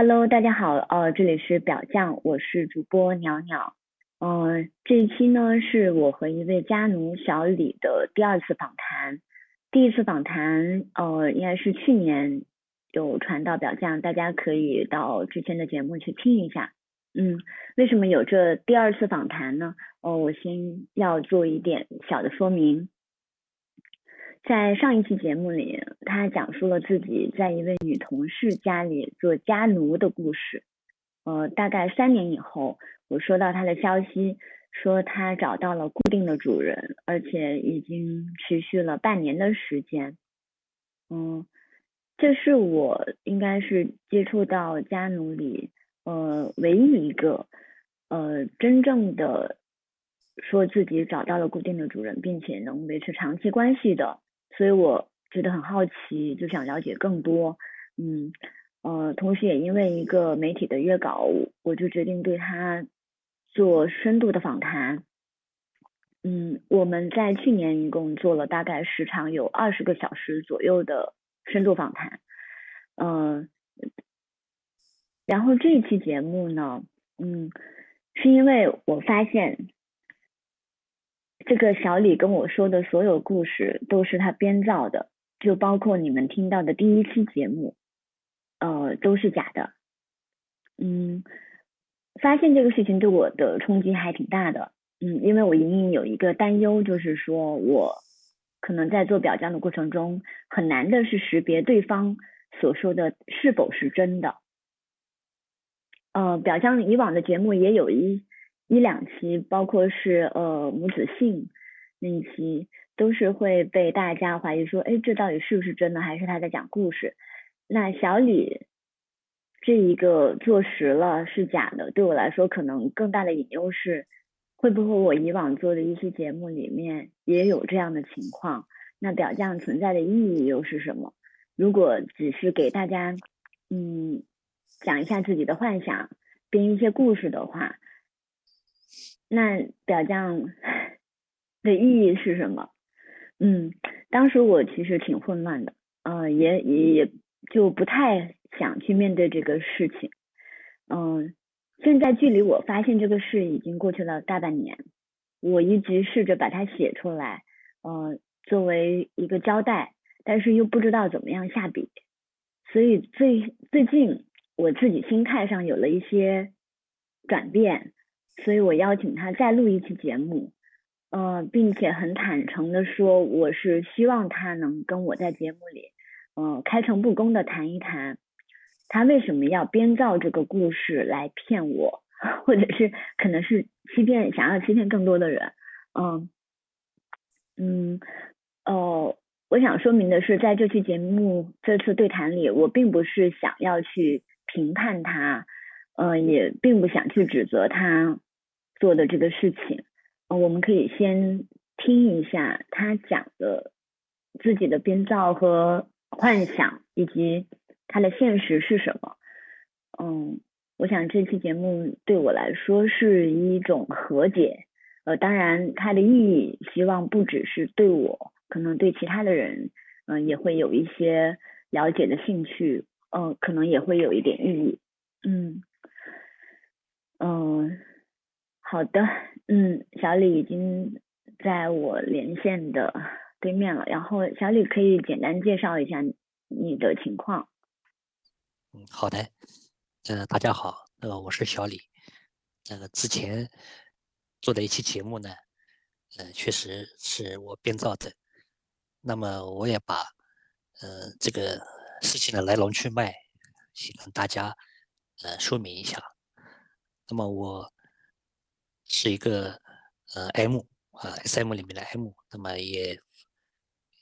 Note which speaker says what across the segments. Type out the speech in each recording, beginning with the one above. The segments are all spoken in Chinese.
Speaker 1: Hello，大家好，呃，这里是表酱，我是主播鸟鸟。嗯，这一期呢是我和一位家奴小李的第二次访谈。第一次访谈，呃，应该是去年有传到表酱，大家可以到之前的节目去听一下。嗯，为什么有这第二次访谈呢？哦，我先要做一点小的说明。在上一期节目里，他讲述了自己在一位女同事家里做家奴的故事。呃，大概三年以后，我收到他的消息，说他找到了固定的主人，而且已经持续了半年的时间。嗯，这是我应该是接触到家奴里，呃，唯一一个，呃，真正的说自己找到了固定的主人，并且能维持长期关系的。所以我觉得很好奇，就想了解更多，嗯，呃，同时也因为一个媒体的约稿，我就决定对他做深度的访谈。嗯，我们在去年一共做了大概时长有二十个小时左右的深度访谈，嗯，然后这一期节目呢，嗯，是因为我发现。这个小李跟我说的所有故事都是他编造的，就包括你们听到的第一期节目，呃，都是假的。嗯，发现这个事情对我的冲击还挺大的。嗯，因为我隐隐有一个担忧，就是说我可能在做表彰的过程中，很难的是识别对方所说的是否是真的。呃，表彰以往的节目也有一。一两期，包括是呃母子性那一期，都是会被大家怀疑说，哎，这到底是不是真的，还是他在讲故事？那小李这一个坐实了是假的，对我来说可能更大的隐忧是，会不会我以往做的一些节目里面也有这样的情况？那表象存在的意义又是什么？如果只是给大家嗯讲一下自己的幻想，编一些故事的话。那表匠的意义是什么？嗯，当时我其实挺混乱的，呃，也也也就不太想去面对这个事情。嗯，现在距离我发现这个事已经过去了大半年，我一直试着把它写出来，呃，作为一个交代，但是又不知道怎么样下笔，所以最最近我自己心态上有了一些转变。所以我邀请他再录一期节目，呃，并且很坦诚的说，我是希望他能跟我在节目里，呃，开诚布公的谈一谈，他为什么要编造这个故事来骗我，或者是可能是欺骗，想要欺骗更多的人，嗯，嗯，哦，我想说明的是，在这期节目这次对谈里，我并不是想要去评判他，呃，也并不想去指责他。做的这个事情，我们可以先听一下他讲的自己的编造和幻想，以及他的现实是什么。嗯，我想这期节目对我来说是一种和解。呃，当然它的意义，希望不只是对我，可能对其他的人，嗯，也会有一些了解的兴趣。嗯，可能也会有一点寓意。嗯，嗯。好的，嗯，小李已经在我连线的对面了，然后小李可以简单介绍一下你的情况。
Speaker 2: 嗯，好的，呃，大家好，那个我是小李，那个之前做的一期节目呢，呃，确实是我编造的，那么我也把呃这个事情的来龙去脉，先跟大家呃说明一下，那么我。是一个呃 M 啊 SM 里面的 M，那么也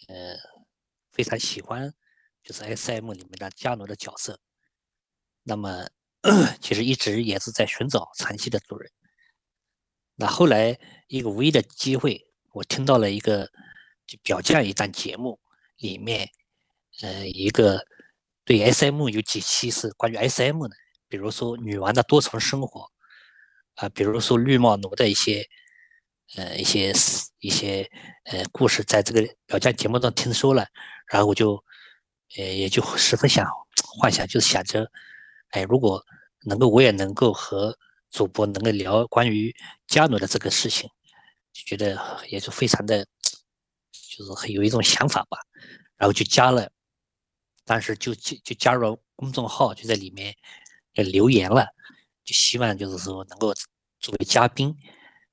Speaker 2: 呃非常喜欢就是 SM 里面的加罗的角色，那么 其实一直也是在寻找长期的主人。那后来一个无意的机会，我听到了一个就表匠一档节目里面，呃一个对 SM 有几期是关于 SM 的，比如说女王的多重生活。啊，比如说绿帽奴的一些，呃，一些一些呃故事，在这个表匠节目中听说了，然后我就，呃，也就十分想幻想，就是想着，哎，如果能够我也能够和主播能够聊关于加奴的这个事情，就觉得也是非常的，就是很有一种想法吧，然后就加了，当时就就就加入公众号，就在里面留言了，就希望就是说能够作为嘉宾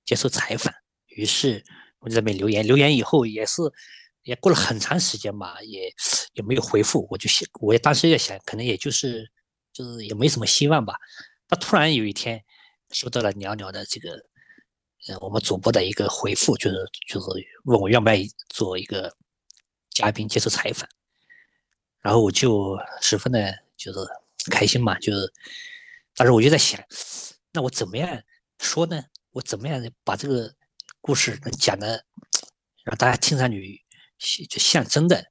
Speaker 2: 接受采访。于是我在那边留言，留言以后也是也过了很长时间吧，也也没有回复。我就想，我也当时也想，可能也就是就是也没什么希望吧。那突然有一天收到了袅袅的这个呃我们主播的一个回复，就是就是问我愿不愿意做一个嘉宾接受采访，然后我就十分的就是开心嘛，就是当时我就在想，那我怎么样说呢？我怎么样把这个故事能讲的让大家听上去就像真的，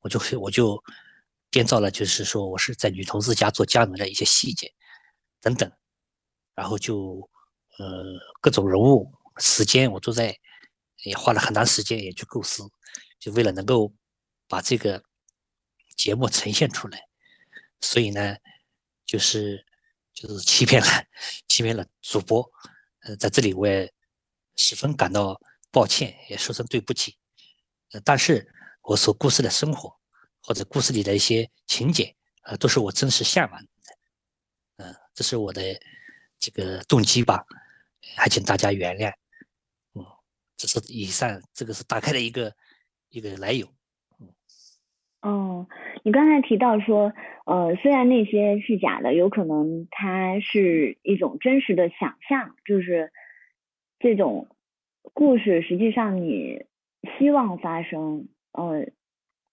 Speaker 2: 我就我就编造了，就是说我是在女同事家做家奴的一些细节等等，然后就呃各种人物时间我都在也花了很长时间也去构思，就为了能够把这个节目呈现出来，所以呢就是就是欺骗了欺骗了主播，呃在这里我也。十分感到抱歉，也说声对不起。呃，但是我所故事的生活，或者故事里的一些情节，呃，都是我真实向往的。嗯，这是我的这个动机吧，还请大家原谅。嗯，这是以上这个是大概的一个一个来由。
Speaker 1: 嗯，哦，你刚才提到说，呃，虽然那些是假的，有可能它是一种真实的想象，就是。这种故事实际上你希望发生，呃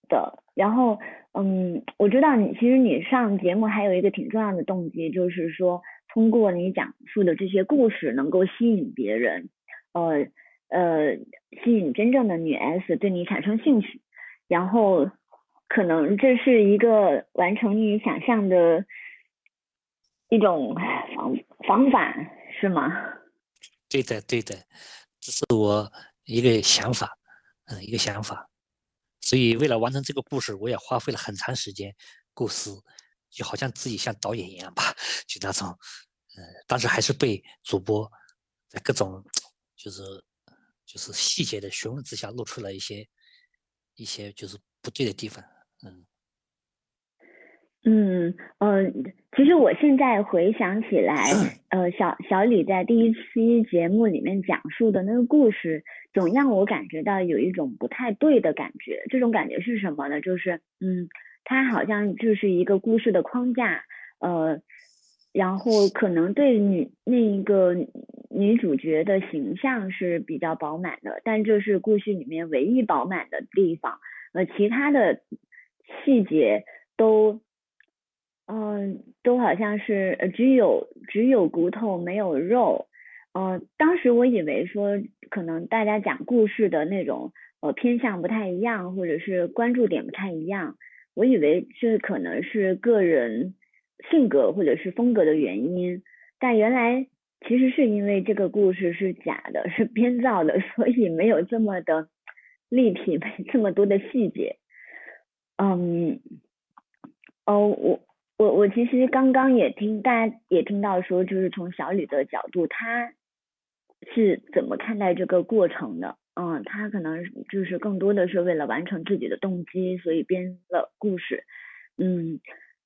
Speaker 1: 的，然后嗯，我知道你其实你上节目还有一个挺重要的动机，就是说通过你讲述的这些故事能够吸引别人，呃呃，吸引真正的女 S 对你产生兴趣，然后可能这是一个完成你想象的一种方方法，是吗？
Speaker 2: 对的，对的，这是我一个想法，嗯，一个想法。所以为了完成这个故事，我也花费了很长时间构思，就好像自己像导演一样吧，就那种，呃，当时还是被主播在各种就是就是细节的询问之下，露出了一些一些就是不对的地方，嗯。
Speaker 1: 嗯呃，其实我现在回想起来，呃，小小李在第一期节目里面讲述的那个故事，总让我感觉到有一种不太对的感觉。这种感觉是什么呢？就是，嗯，他好像就是一个故事的框架，呃，然后可能对女那一个女主角的形象是比较饱满的，但这是故事里面唯一饱满的地方，呃，其他的细节都。嗯，都好像是只有只有骨头没有肉。嗯，当时我以为说可能大家讲故事的那种呃偏向不太一样，或者是关注点不太一样。我以为这可能是个人性格或者是风格的原因，但原来其实是因为这个故事是假的，是编造的，所以没有这么的 立体，没这么多的细节。嗯，哦，我。我我其实刚刚也听大家也听到说，就是从小李的角度，他是怎么看待这个过程的？嗯，他可能就是更多的是为了完成自己的动机，所以编了故事。嗯，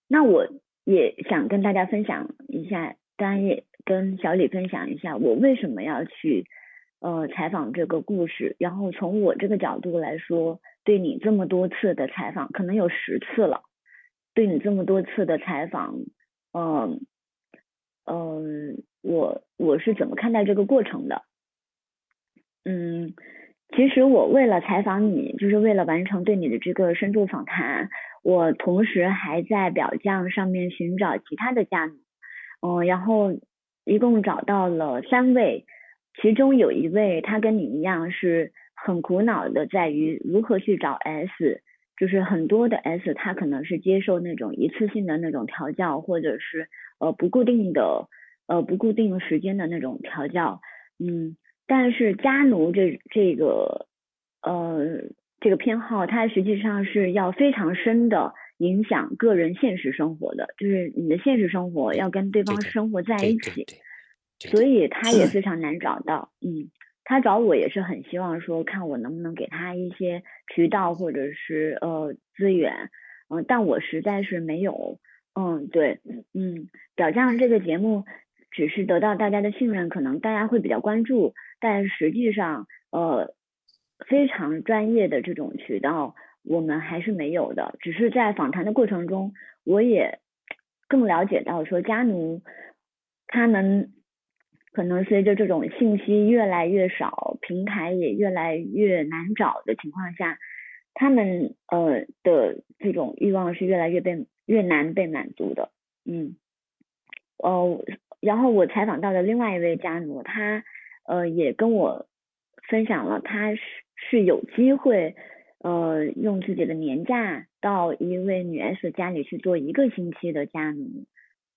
Speaker 1: 那我也想跟大家分享一下，当然也跟小李分享一下，我为什么要去呃采访这个故事。然后从我这个角度来说，对你这么多次的采访，可能有十次了。对你这么多次的采访，嗯嗯，我我是怎么看待这个过程的？嗯，其实我为了采访你，就是为了完成对你的这个深度访谈，我同时还在表匠上面寻找其他的家奴，嗯，然后一共找到了三位，其中有一位他跟你一样是很苦恼的，在于如何去找 S。就是很多的 S，他可能是接受那种一次性的那种调教，或者是呃不固定的呃不固定时间的那种调教，嗯，但是家奴这这个呃这个偏好，它实际上是要非常深的影响个人现实生活的，就是你的现实生活要跟对方生活在一起，所以他也非常难找到。嗯，他找我也是很希望说，看我能不能给他一些渠道或者是呃资源，嗯，但我实在是没有。嗯，对，嗯，表象这个节目只是得到大家的信任，可能大家会比较关注，但实际上呃非常专业的这种渠道。我们还是没有的，只是在访谈的过程中，我也更了解到说，家奴他们可能随着这种信息越来越少，平台也越来越难找的情况下，他们呃的这种欲望是越来越被越难被满足的，嗯，哦，然后我采访到的另外一位家奴，他呃也跟我分享了，他是是有机会。呃，用自己的年假到一位女 S 家里去做一个星期的家奴，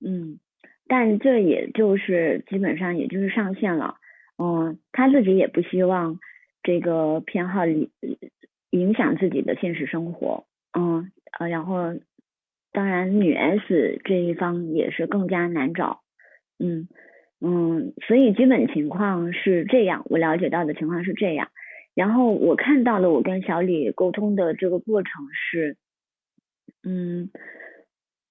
Speaker 1: 嗯，但这也就是基本上也就是上线了，嗯，他自己也不希望这个偏好影影响自己的现实生活，嗯，呃，然后当然女 S 这一方也是更加难找，嗯嗯，所以基本情况是这样，我了解到的情况是这样。然后我看到了我跟小李沟通的这个过程是，嗯，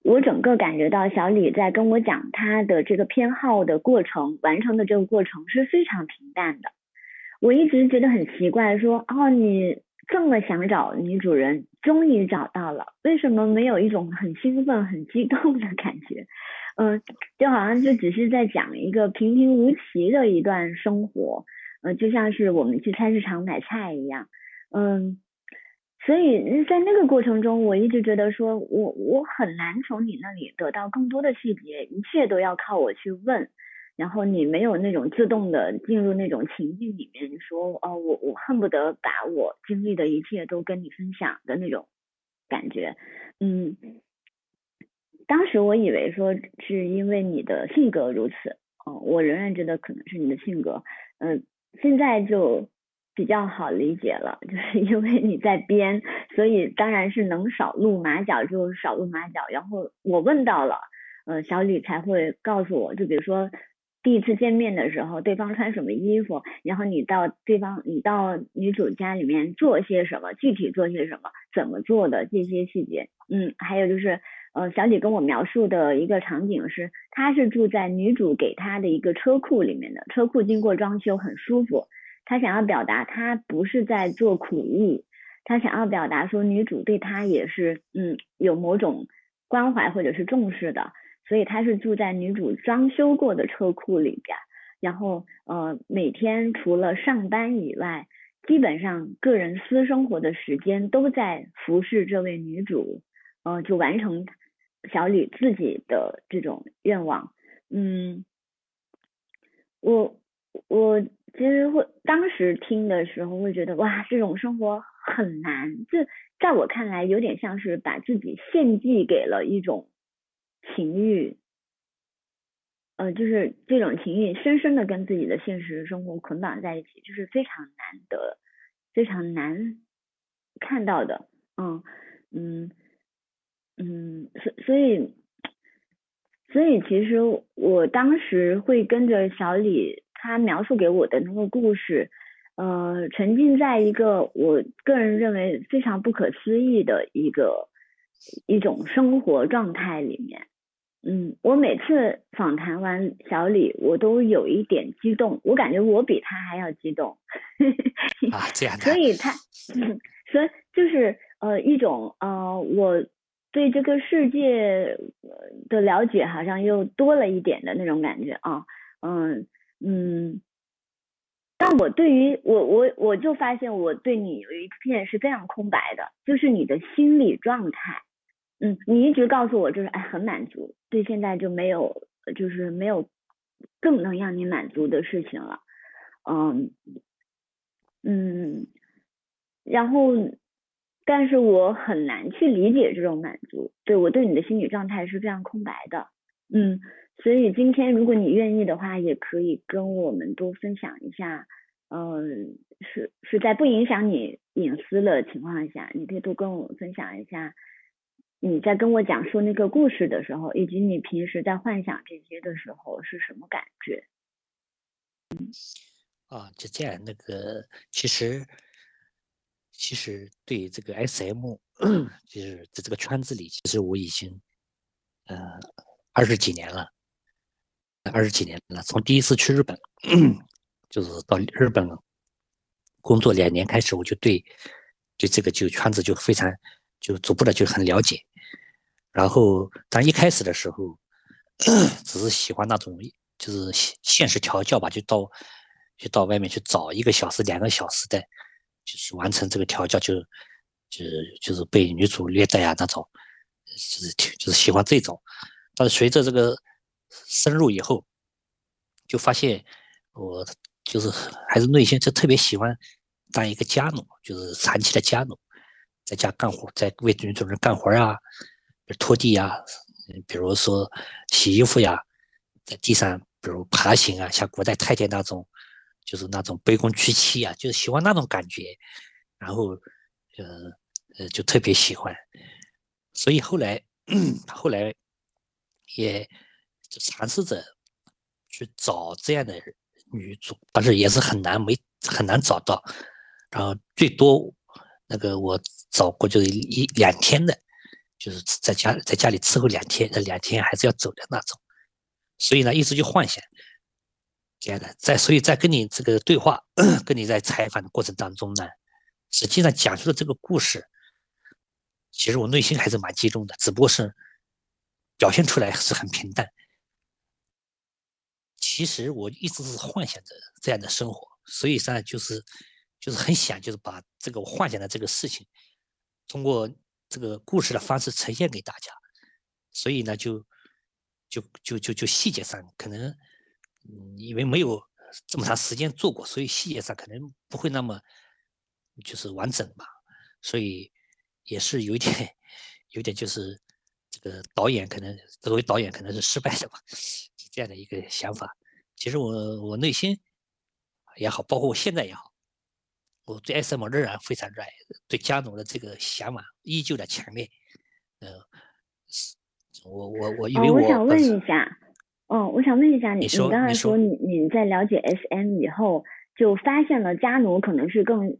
Speaker 1: 我整个感觉到小李在跟我讲他的这个偏好的过程，完成的这个过程是非常平淡的。我一直觉得很奇怪，说哦，你这么想找女主人，终于找到了，为什么没有一种很兴奋、很激动的感觉？嗯，就好像就只是在讲一个平平无奇的一段生活。嗯，就像是我们去菜市场买菜一样，嗯，所以在那个过程中，我一直觉得说，我我很难从你那里得到更多的细节，一切都要靠我去问，然后你没有那种自动的进入那种情境里面，说哦，我我恨不得把我经历的一切都跟你分享的那种感觉，嗯，当时我以为说是因为你的性格如此，哦，我仍然觉得可能是你的性格，嗯。现在就比较好理解了，就是因为你在编，所以当然是能少露马脚就少露马脚。然后我问到了，呃，小李才会告诉我，就比如说第一次见面的时候，对方穿什么衣服，然后你到对方你到女主家里面做些什么，具体做些什么，怎么做的这些细节。嗯，还有就是。呃，小李跟我描述的一个场景是，他是住在女主给他的一个车库里面的，车库经过装修很舒服。他想要表达他不是在做苦役，他想要表达说女主对他也是嗯有某种关怀或者是重视的，所以他是住在女主装修过的车库里边，然后呃每天除了上班以外，基本上个人私生活的时间都在服侍这位女主，呃就完成。小李自己的这种愿望，嗯，我我其实会当时听的时候会觉得哇，这种生活很难，这在我看来有点像是把自己献祭给了一种情欲，呃，就是这种情欲深深的跟自己的现实生活捆绑在一起，就是非常难得，非常难看到的，嗯嗯。嗯，所所以，所以其实我当时会跟着小李他描述给我的那个故事，呃，沉浸在一个我个人认为非常不可思议的一个一种生活状态里面。嗯，我每次访谈完小李，我都有一点激动，我感觉我比他还要激动。
Speaker 2: 啊，这样的。
Speaker 1: 所以他，所以就是呃一种呃我。对这个世界的了解好像又多了一点的那种感觉啊，嗯嗯，但我对于我我我就发现我对你有一片是非常空白的，就是你的心理状态，嗯，你一直告诉我就是哎很满足，对现在就没有就是没有更能让你满足的事情了，嗯嗯，然后。但是我很难去理解这种满足，对我对你的心理状态是非常空白的，嗯，所以今天如果你愿意的话，也可以跟我们多分享一下，嗯，是是在不影响你隐私的情况下，你可以多跟我分享一下你在跟我讲述那个故事的时候，以及你平时在幻想这些的时候是什么感觉？
Speaker 2: 嗯，啊，就这样，那个其实其实对这个 SM，就是在这个圈子里，其实我已经呃二十几年了，二十几年了，从第一次去日本，就是到日本工作两年开始，我就对对这个就圈子就非常就逐步的就很了解。然后，但一开始的时候，只是喜欢那种，就是现实调教吧，就到就到外面去找一个小时、两个小时的，就是完成这个调教，就就就是被女主虐待啊那种，就是就是喜欢这种。但是随着这个深入以后，就发现我就是还是内心就特别喜欢当一个家奴，就是长期的家奴，在家干活，在为女主人干活啊。拖地呀，比如说洗衣服呀，在地上比如爬行啊，像古代太监那种，就是那种卑躬屈膝啊，就是喜欢那种感觉，然后呃呃就特别喜欢，所以后来 后来也就尝试着去找这样的女主，但是也是很难没很难找到，然后最多那个我找过就是一两天的。就是在家在家里伺候两天，那两天还是要走的那种，所以呢，一直就幻想这样的。在所以在跟你这个对话，跟你在采访的过程当中呢，实际上讲述的这个故事，其实我内心还是蛮激动的，只不过是表现出来是很平淡。其实我一直是幻想着这样的生活，所以说就是就是很想就是把这个我幻想的这个事情通过。这个故事的方式呈现给大家，所以呢，就就就就就细节上可能，嗯，因为没有这么长时间做过，所以细节上可能不会那么就是完整吧，所以也是有一点，有点就是这个导演可能作为导演可能是失败的吧，这样的一个想法。其实我我内心也好，包括我现在也好。我对 SM 仍然非常热爱，对加农的这个想法依旧在强烈。呃，我我我因为
Speaker 1: 我想问一下，哦，我想问一下你，
Speaker 2: 你
Speaker 1: 刚才
Speaker 2: 说
Speaker 1: 你你在了解 SM 以后，就发现了加奴可能是更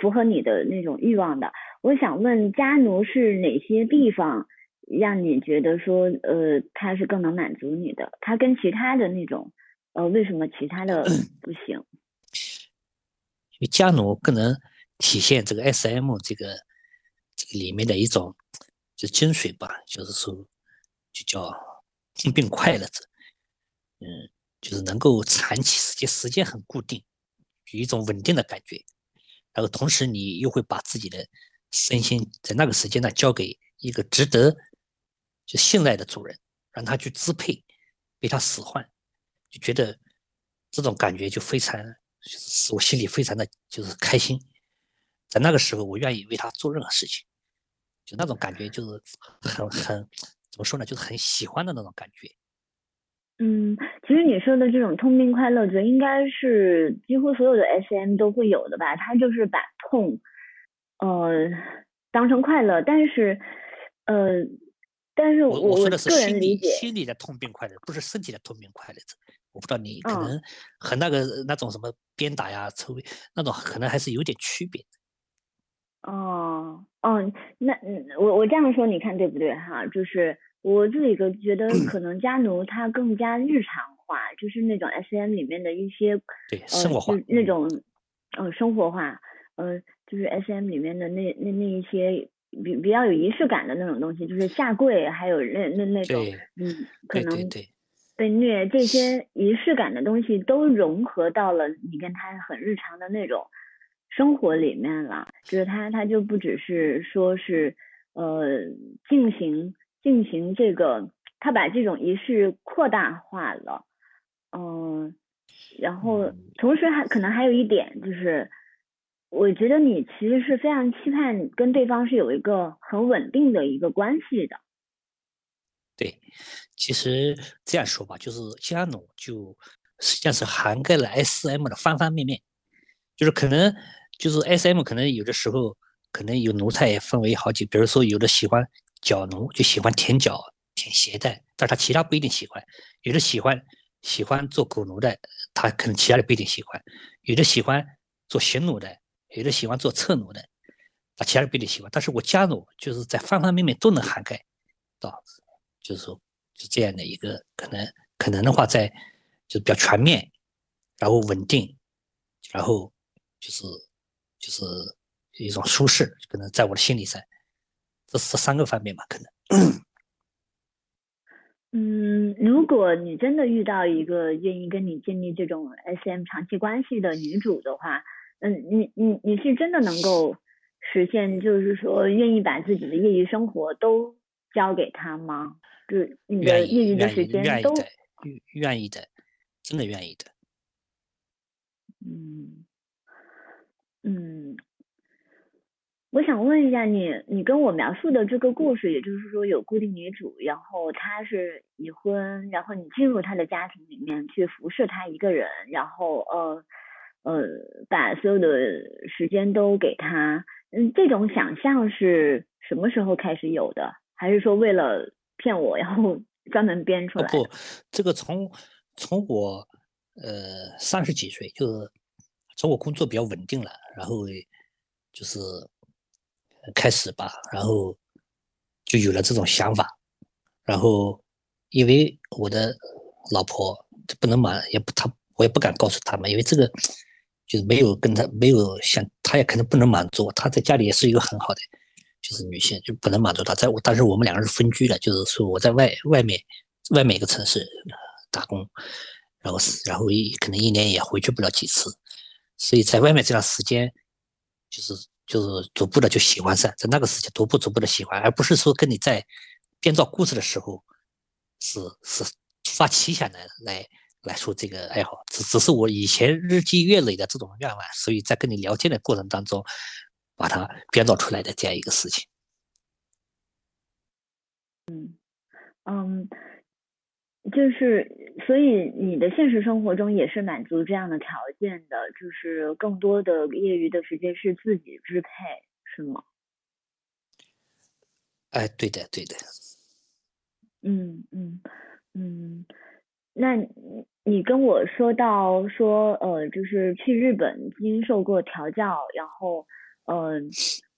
Speaker 1: 符合你的那种欲望的。我想问加奴是哪些地方让你觉得说，呃，他是更能满足你的？他跟其他的那种，呃，为什么其他的不行？
Speaker 2: 加奴更能体现这个 S.M 这个这个里面的一种就精髓吧，就是说就叫痛并快乐着，嗯，就是能够长期时间时间很固定，有一种稳定的感觉，然后同时你又会把自己的身心在那个时间呢交给一个值得就信赖的主人，让他去支配，被他使唤，就觉得这种感觉就非常。使我心里非常的就是开心，在那个时候，我愿意为他做任何事情，就那种感觉就是很很怎么说呢，就是很喜欢的那种感觉。
Speaker 1: 嗯，其实你说的这种痛并快乐着，应该是几乎所有的 SM 都会有的吧？他就是把痛呃当成快乐，但是呃，但是
Speaker 2: 我我
Speaker 1: 说
Speaker 2: 的是心
Speaker 1: 理
Speaker 2: 心理的痛并快乐，不是身体的痛并快乐着。我不知道你可能和那个那种什么鞭打呀、抽那种可能还是有点区别。
Speaker 1: 哦哦，那我我这样说你看对不对哈？就是我自己个觉得可能家奴他更加日常化，就是那种 S M 里面的一些
Speaker 2: 对生活化
Speaker 1: 那种呃生活化呃就是 S M 里面的那那那一些比比较有仪式感的那种东西，就是下跪，还有那那那种嗯可能。被虐这些仪式感的东西都融合到了你跟他很日常的那种生活里面了，就是他他就不只是说是呃进行进行这个，他把这种仪式扩大化了，嗯，然后同时还可能还有一点就是，我觉得你其实是非常期盼跟对方是有一个很稳定的一个关系的。
Speaker 2: 对，其实这样说吧，就是加农就实际上是涵盖了 S.M 的方方面面，就是可能就是 S.M 可能有的时候可能有奴才也分为好几，比如说有的喜欢脚奴就喜欢舔脚、舔鞋带，但他其他不一定喜欢。有的喜欢喜欢做狗奴的，他可能其他的不一定喜欢；有的喜欢做行奴的，有的喜欢做侧奴的，他其他的不一定喜欢。但是我家奴就是在方方面面都能涵盖到，就是说是这样的一个可能，可能的话在就是比较全面，然后稳定，然后就是就是一种舒适，可能在我的心理上。这这三个方面吧，可能。
Speaker 1: 嗯，如果你真的遇到一个愿意跟你建立这种 SM 长期关系的女主的话，嗯，你你你是真的能够实现，就是说愿意把自己的业余生活都交给他吗？就是你的业余的时间都
Speaker 2: 愿愿意的，真的愿意的。
Speaker 1: 嗯嗯。我想问一下你，你跟我描述的这个故事，也就是说有固定女主，然后她是已婚，然后你进入她的家庭里面去服侍她一个人，然后呃呃把所有的时间都给她，嗯，这种想象是什么时候开始有的？还是说为了骗我，然后 专门编出来？
Speaker 2: 不，这个从从我呃三十几岁，就是从我工作比较稳定了，然后就是。开始吧，然后就有了这种想法，然后因为我的老婆不能瞒，也不她我也不敢告诉他们，因为这个 就是没有跟他没有想他也可能不能满足，他在家里也是一个很好的就是女性，就不能满足他。在我但是我们两个是分居的，就是说我在外外面外面一个城市打工，然后是然后一可能一年也回去不了几次，所以在外面这段时间就是。就是逐步的就喜欢上，在那个时间逐步逐步的喜欢，而不是说跟你在编造故事的时候是是突发奇想的来来说这个爱好，只只是我以前日积月累的这种愿望，所以在跟你聊天的过程当中把它编造出来的这样一个事情。
Speaker 1: 嗯嗯。就是，所以你的现实生活中也是满足这样的条件的，就是更多的业余的时间是自己支配，是吗？
Speaker 2: 哎，对的，对的。
Speaker 1: 嗯嗯嗯，那你跟我说到说，呃，就是去日本经受过调教，然后，嗯，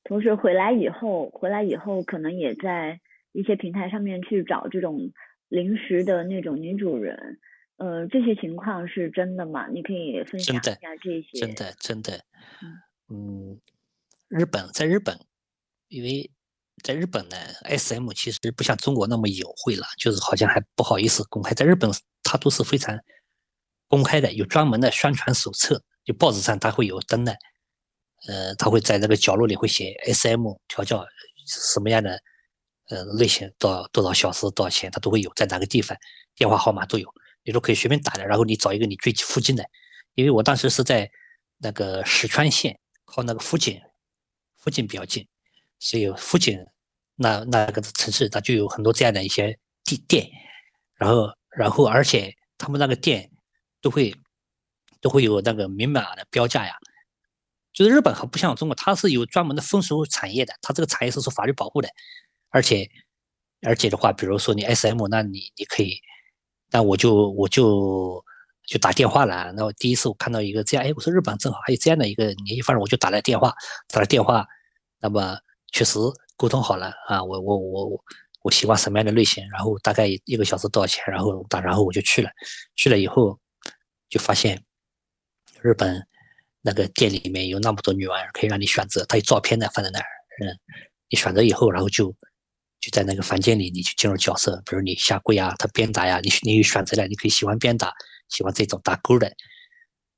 Speaker 1: 同时回来以后，回来以后可能也在一些平台上面去找这种。临时的那种女主人，呃，这些情况是真的吗？你可以分享一下这些。
Speaker 2: 真的，真的，嗯，日本在日本，因为在日本呢，SM 其实不像中国那么隐晦了，就是好像还不好意思公开。在日本，它都是非常公开的，有专门的宣传手册，就报纸上它会有登的，呃，他会在那个角落里会写 SM 调教什么样的。呃，类型多多少小时多少钱，他都会有，在哪个地方，电话号码都有，你都可以随便打的。然后你找一个你最附近的，因为我当时是在那个石川县，靠那个福井，福井比较近，所以福井那那个城市它就有很多这样的一些地店，然后然后而且他们那个店都会都会有那个明码的标价呀，就是日本还不像中国，它是有专门的风俗产业的，它这个产业是受法律保护的。而且，而且的话，比如说你 SM，那你你可以，那我就我就就打电话了。那我第一次我看到一个这样，哎，我说日本正好还有这样的一个联系方式，我就打了电话，打了电话，那么确实沟通好了啊，我我我我我喜欢什么样的类型，然后大概一个小时多少钱，然后打，然后我就去了，去了以后就发现日本那个店里面有那么多女玩意儿可以让你选择，他有照片呢放在那儿，嗯，你选择以后，然后就。就在那个房间里，你就进入角色，比如你下跪啊，他鞭打呀，你你有选择了，你可以喜欢鞭打，喜欢这种打勾的。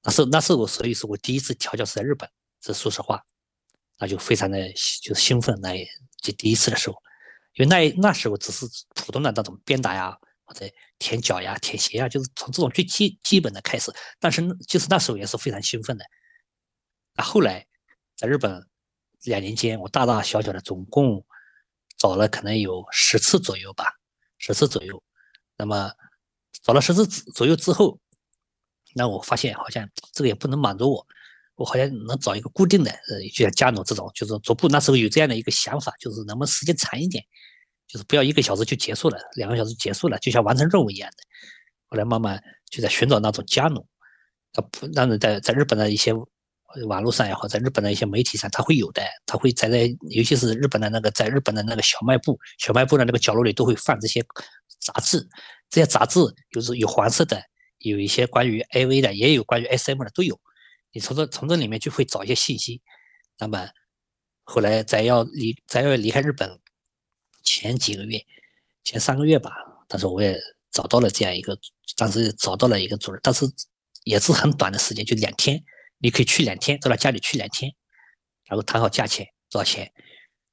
Speaker 2: 那是那是我，所以是我第一次调教是在日本，这说实话，那就非常的就是兴奋，那就第一次的时候，因为那那时候只是普通的那种鞭打呀，或者舔脚呀、舔鞋呀，就是从这种最基基本的开始。但是就是那时候也是非常兴奋的。那后来在日本两年间，我大大小小的总共。找了可能有十次左右吧，十次左右。那么找了十次左右之后，那我发现好像这个也不能满足我，我好像能找一个固定的，呃，就像加农这种，就是逐步那时候有这样的一个想法，就是能不能时间长一点，就是不要一个小时就结束了，两个小时结束了，就像完成任务一样的。后来慢慢就在寻找那种家奴，啊不，那在在日本的一些网络上也好，在日本的一些媒体上，他会有的，他会在在，尤其是日本的那个在日本的那个小卖部，小卖部的那个角落里都会放这些杂志，这些杂志就是有黄色的，有一些关于 AV 的，也有关于 SM 的都有。你从这从这里面就会找一些信息。那么后来在要离在要离开日本前几个月，前三个月吧，但是我也找到了这样一个，当时找到了一个主任，但是也是很短的时间，就两天，你可以去两天，到他家里去两天，然后谈好价钱多少钱，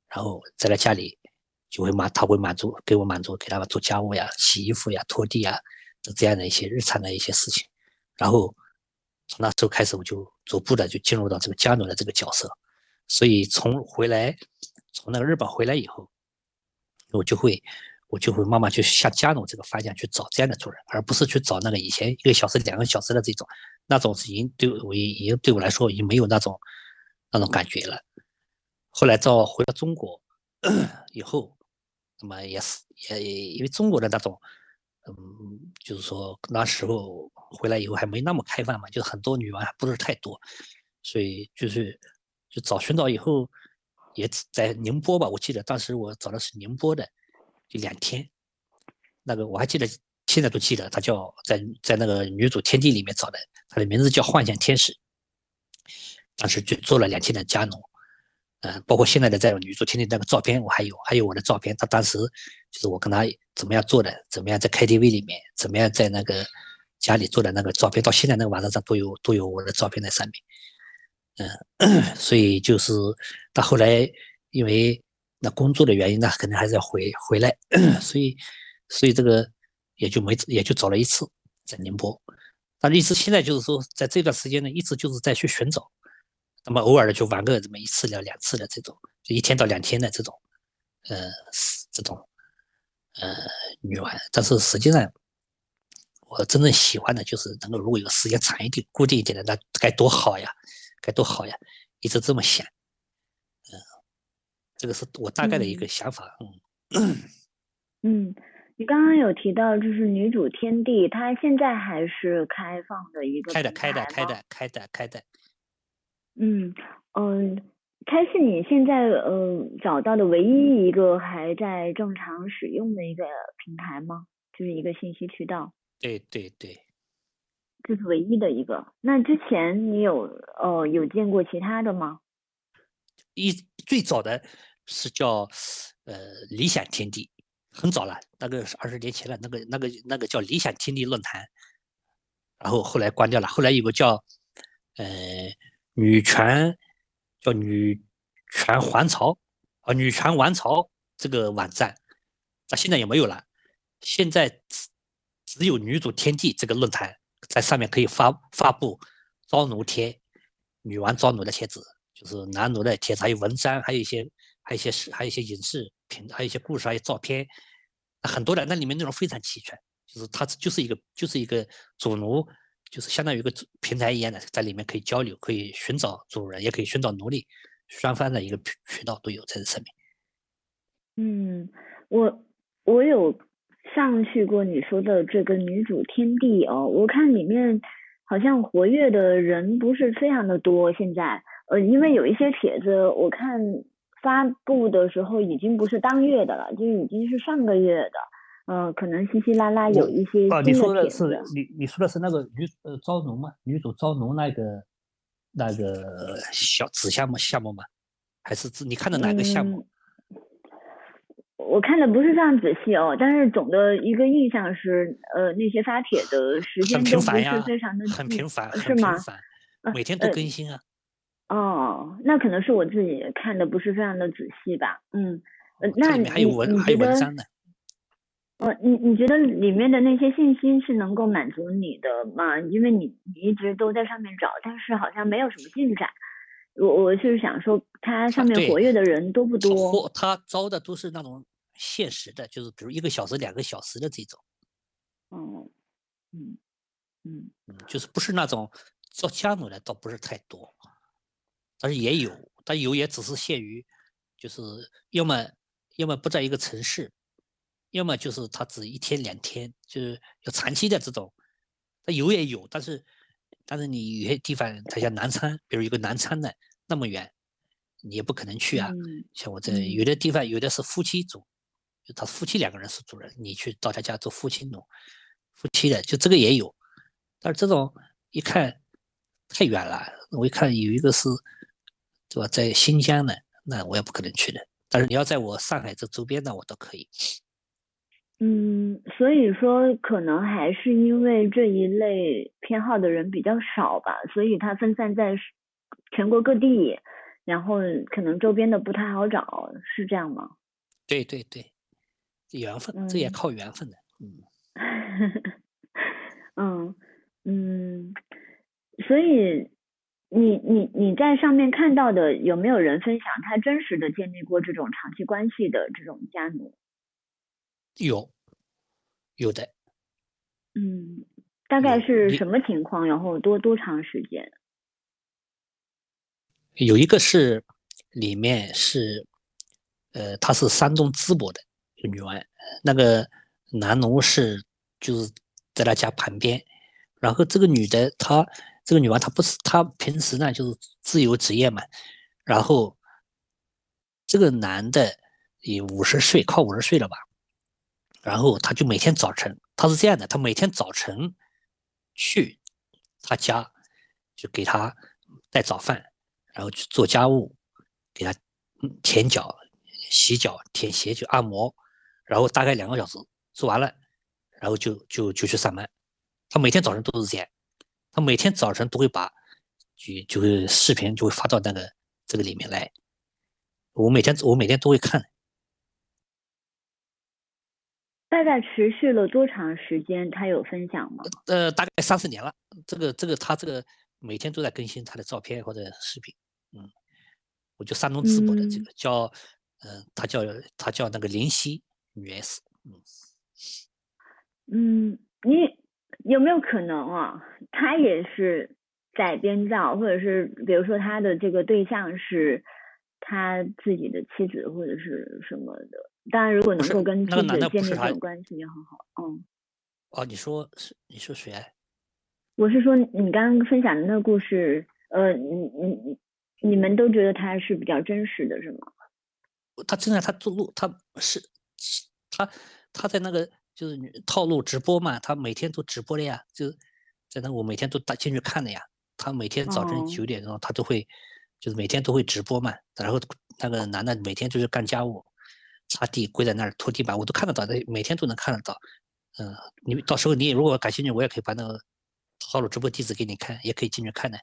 Speaker 2: 然后在他家里就会满他会满足给我满足，给他们做家务呀、洗衣服呀、拖地呀，这样的一些日常的一些事情，然后。从那时候开始，我就逐步的就进入到这个家奴的这个角色，所以从回来，从那个日本回来以后，我就会，我就会慢慢去向家奴这个方向去找这样的主人，而不是去找那个以前一个小时、两个小时的这种，那种已经对我已经对我来说已经没有那种那种感觉了。后来到回到中国 以后，那么也是也因为中国的那种。嗯，就是说那时候回来以后还没那么开放嘛，就很多女娃还不是太多，所以就是就找寻找以后，也在宁波吧，我记得当时我找的是宁波的，就两天，那个我还记得，现在都记得，他叫在在那个女主天地里面找的，他的名字叫幻想天使，当时就做了两天的家奴。嗯，包括现在的在女主天地那个照片，我还有，还有我的照片。他当时就是我跟他怎么样做的，怎么样在 KTV 里面，怎么样在那个家里做的那个照片，到现在那个网站上都有，都有我的照片在上面。嗯，所以就是到后来，因为那工作的原因，那肯定还是要回回来，所以所以这个也就没也就找了一次在宁波，但一直现在就是说，在这段时间呢，一直就是在去寻找。那么偶尔的就玩个这么一次了两次的这种，就一天到两天的这种，呃，这种，呃，女玩。但是实际上，我真正喜欢的就是能够如果有时间长一点、固定一点的，那该多好呀，该多好呀，一直这么想。嗯，这个是我大概的一个想法。
Speaker 1: 嗯。嗯，你刚刚有提到就是女主天地，它现在还是开放的一个
Speaker 2: 开的，开的，开的，开的，开的。
Speaker 1: 嗯嗯，它是你现在呃找到的唯一一个还在正常使用的一个平台吗？就是一个信息渠道。
Speaker 2: 对对对，
Speaker 1: 这是唯一的一个。那之前你有呃有见过其他的吗？
Speaker 2: 一最早的是叫呃理想天地，很早了，那个是二十年前了，那个那个那个叫理想天地论坛，然后后来关掉了。后来有个叫呃。女权叫女权皇朝啊，女权王朝这个网站，那现在也没有了。现在只只有女主天地这个论坛，在上面可以发发布招奴贴、女王招奴的帖子，就是男奴的帖子，还有文章，还有一些还有一些视，还有一些影视品，还有一些故事，还有照片，很多的。那里面内容非常齐全，就是它就是一个就是一个主奴。就是相当于一个平台一样的，在里面可以交流，可以寻找主人，也可以寻找奴隶，双方的一个渠道都有在这上面。
Speaker 1: 嗯，我我有上去过你说的这个女主天地哦，我看里面好像活跃的人不是非常的多。现在，呃，因为有一些帖子我看发布的时候已经不是当月的了，就已经是上个月的。呃，可能稀稀拉拉有一些
Speaker 2: 哦，你说的是你你说的是那个女呃招农吗？女主招农那个那个小子项目项目吗？还是你看的哪个项目？
Speaker 1: 我看的不是非常仔细哦，但是总的一个印象是，呃，那些发帖的时间都不是非常的
Speaker 2: 很频繁，
Speaker 1: 是吗？
Speaker 2: 每天都更新啊。
Speaker 1: 哦，那可能是我自己看的不是非常的仔细吧。嗯，那
Speaker 2: 里面还有文还有文章呢。
Speaker 1: 呃，你你觉得里面的那些信息是能够满足你的吗？因为你你一直都在上面找，但是好像没有什么进展。我我是想说，它上面活跃的人多不多？
Speaker 2: 他招的都是那种限时的，就是比如一个小时、两个小时的这种。
Speaker 1: 哦，嗯嗯
Speaker 2: 嗯，就是不是那种做家务的，倒不是太多，但是也有，但有也只是限于，就是要么要么不在一个城市。要么就是他只一天两天，就是有长期的这种。他有也有，但是但是你有些地方，他像南昌，比如一个南昌的那么远，你也不可能去啊。像我这有的地方，有的是夫妻住，就他夫妻两个人是主人，你去到他家做夫妻奴，夫妻的就这个也有。但是这种一看太远了，我一看有一个是，对吧，在新疆呢，那我也不可能去的。但是你要在我上海这周边的，我都可以。
Speaker 1: 嗯，所以说可能还是因为这一类偏好的人比较少吧，所以它分散在全国各地，然后可能周边的不太好找，是这样吗？
Speaker 2: 对对对，缘分，这也靠缘分的。
Speaker 1: 嗯，嗯嗯，所以你你你在上面看到的有没有人分享他真实的建立过这种长期关系的这种家奴？
Speaker 2: 有，有的。
Speaker 1: 嗯，大概是什么情况？然后多多长时间？
Speaker 2: 有一个是里面是，呃，他是山东淄博的女娃，那个男奴是就是在他家旁边，然后这个女的她这个女娃她不是她平时呢就是自由职业嘛，然后这个男的也五十岁，快五十岁了吧。然后他就每天早晨，他是这样的，他每天早晨去他家，就给他带早饭，然后去做家务，给他舔脚、洗脚、舔鞋、就按摩，然后大概两个小时做完了，然后就就就去上班。他每天早晨都是这样，他每天早晨都会把就就是视频就会发到那个这个里面来，我每天我每天都会看。
Speaker 1: 大概持续了多长时间？他有分享吗？
Speaker 2: 呃，大概三四年了。这个这个他这个每天都在更新他的照片或者视频。嗯，我就山东淄博的这个叫，嗯，他叫他叫那个林夕女 S。
Speaker 1: 嗯，嗯，你有没有可能啊？他也是在编造，或者是比如说他的这个对象是他自己的妻子或者是什么的？当然，如果能够跟妻子建立这种关系也很好。嗯。
Speaker 2: 哦，你说是？你说谁？
Speaker 1: 我是说，你刚刚分享的那个故事，呃，你你你你们都觉得他是比较真实的，是吗？
Speaker 2: 他真的，他做录，他是他他在那个就是套路直播嘛，他每天都直播的呀，就在那我每天都打进去看的呀。他每天早晨九点钟，他都会就是每天都会直播嘛，然后那个男的每天就是干家务。擦地跪在那儿拖地板，我都看得到，的，每天都能看得到。嗯，你到时候你如果感兴趣，我也可以把那个套路直播地址给你看，也可以进去看的。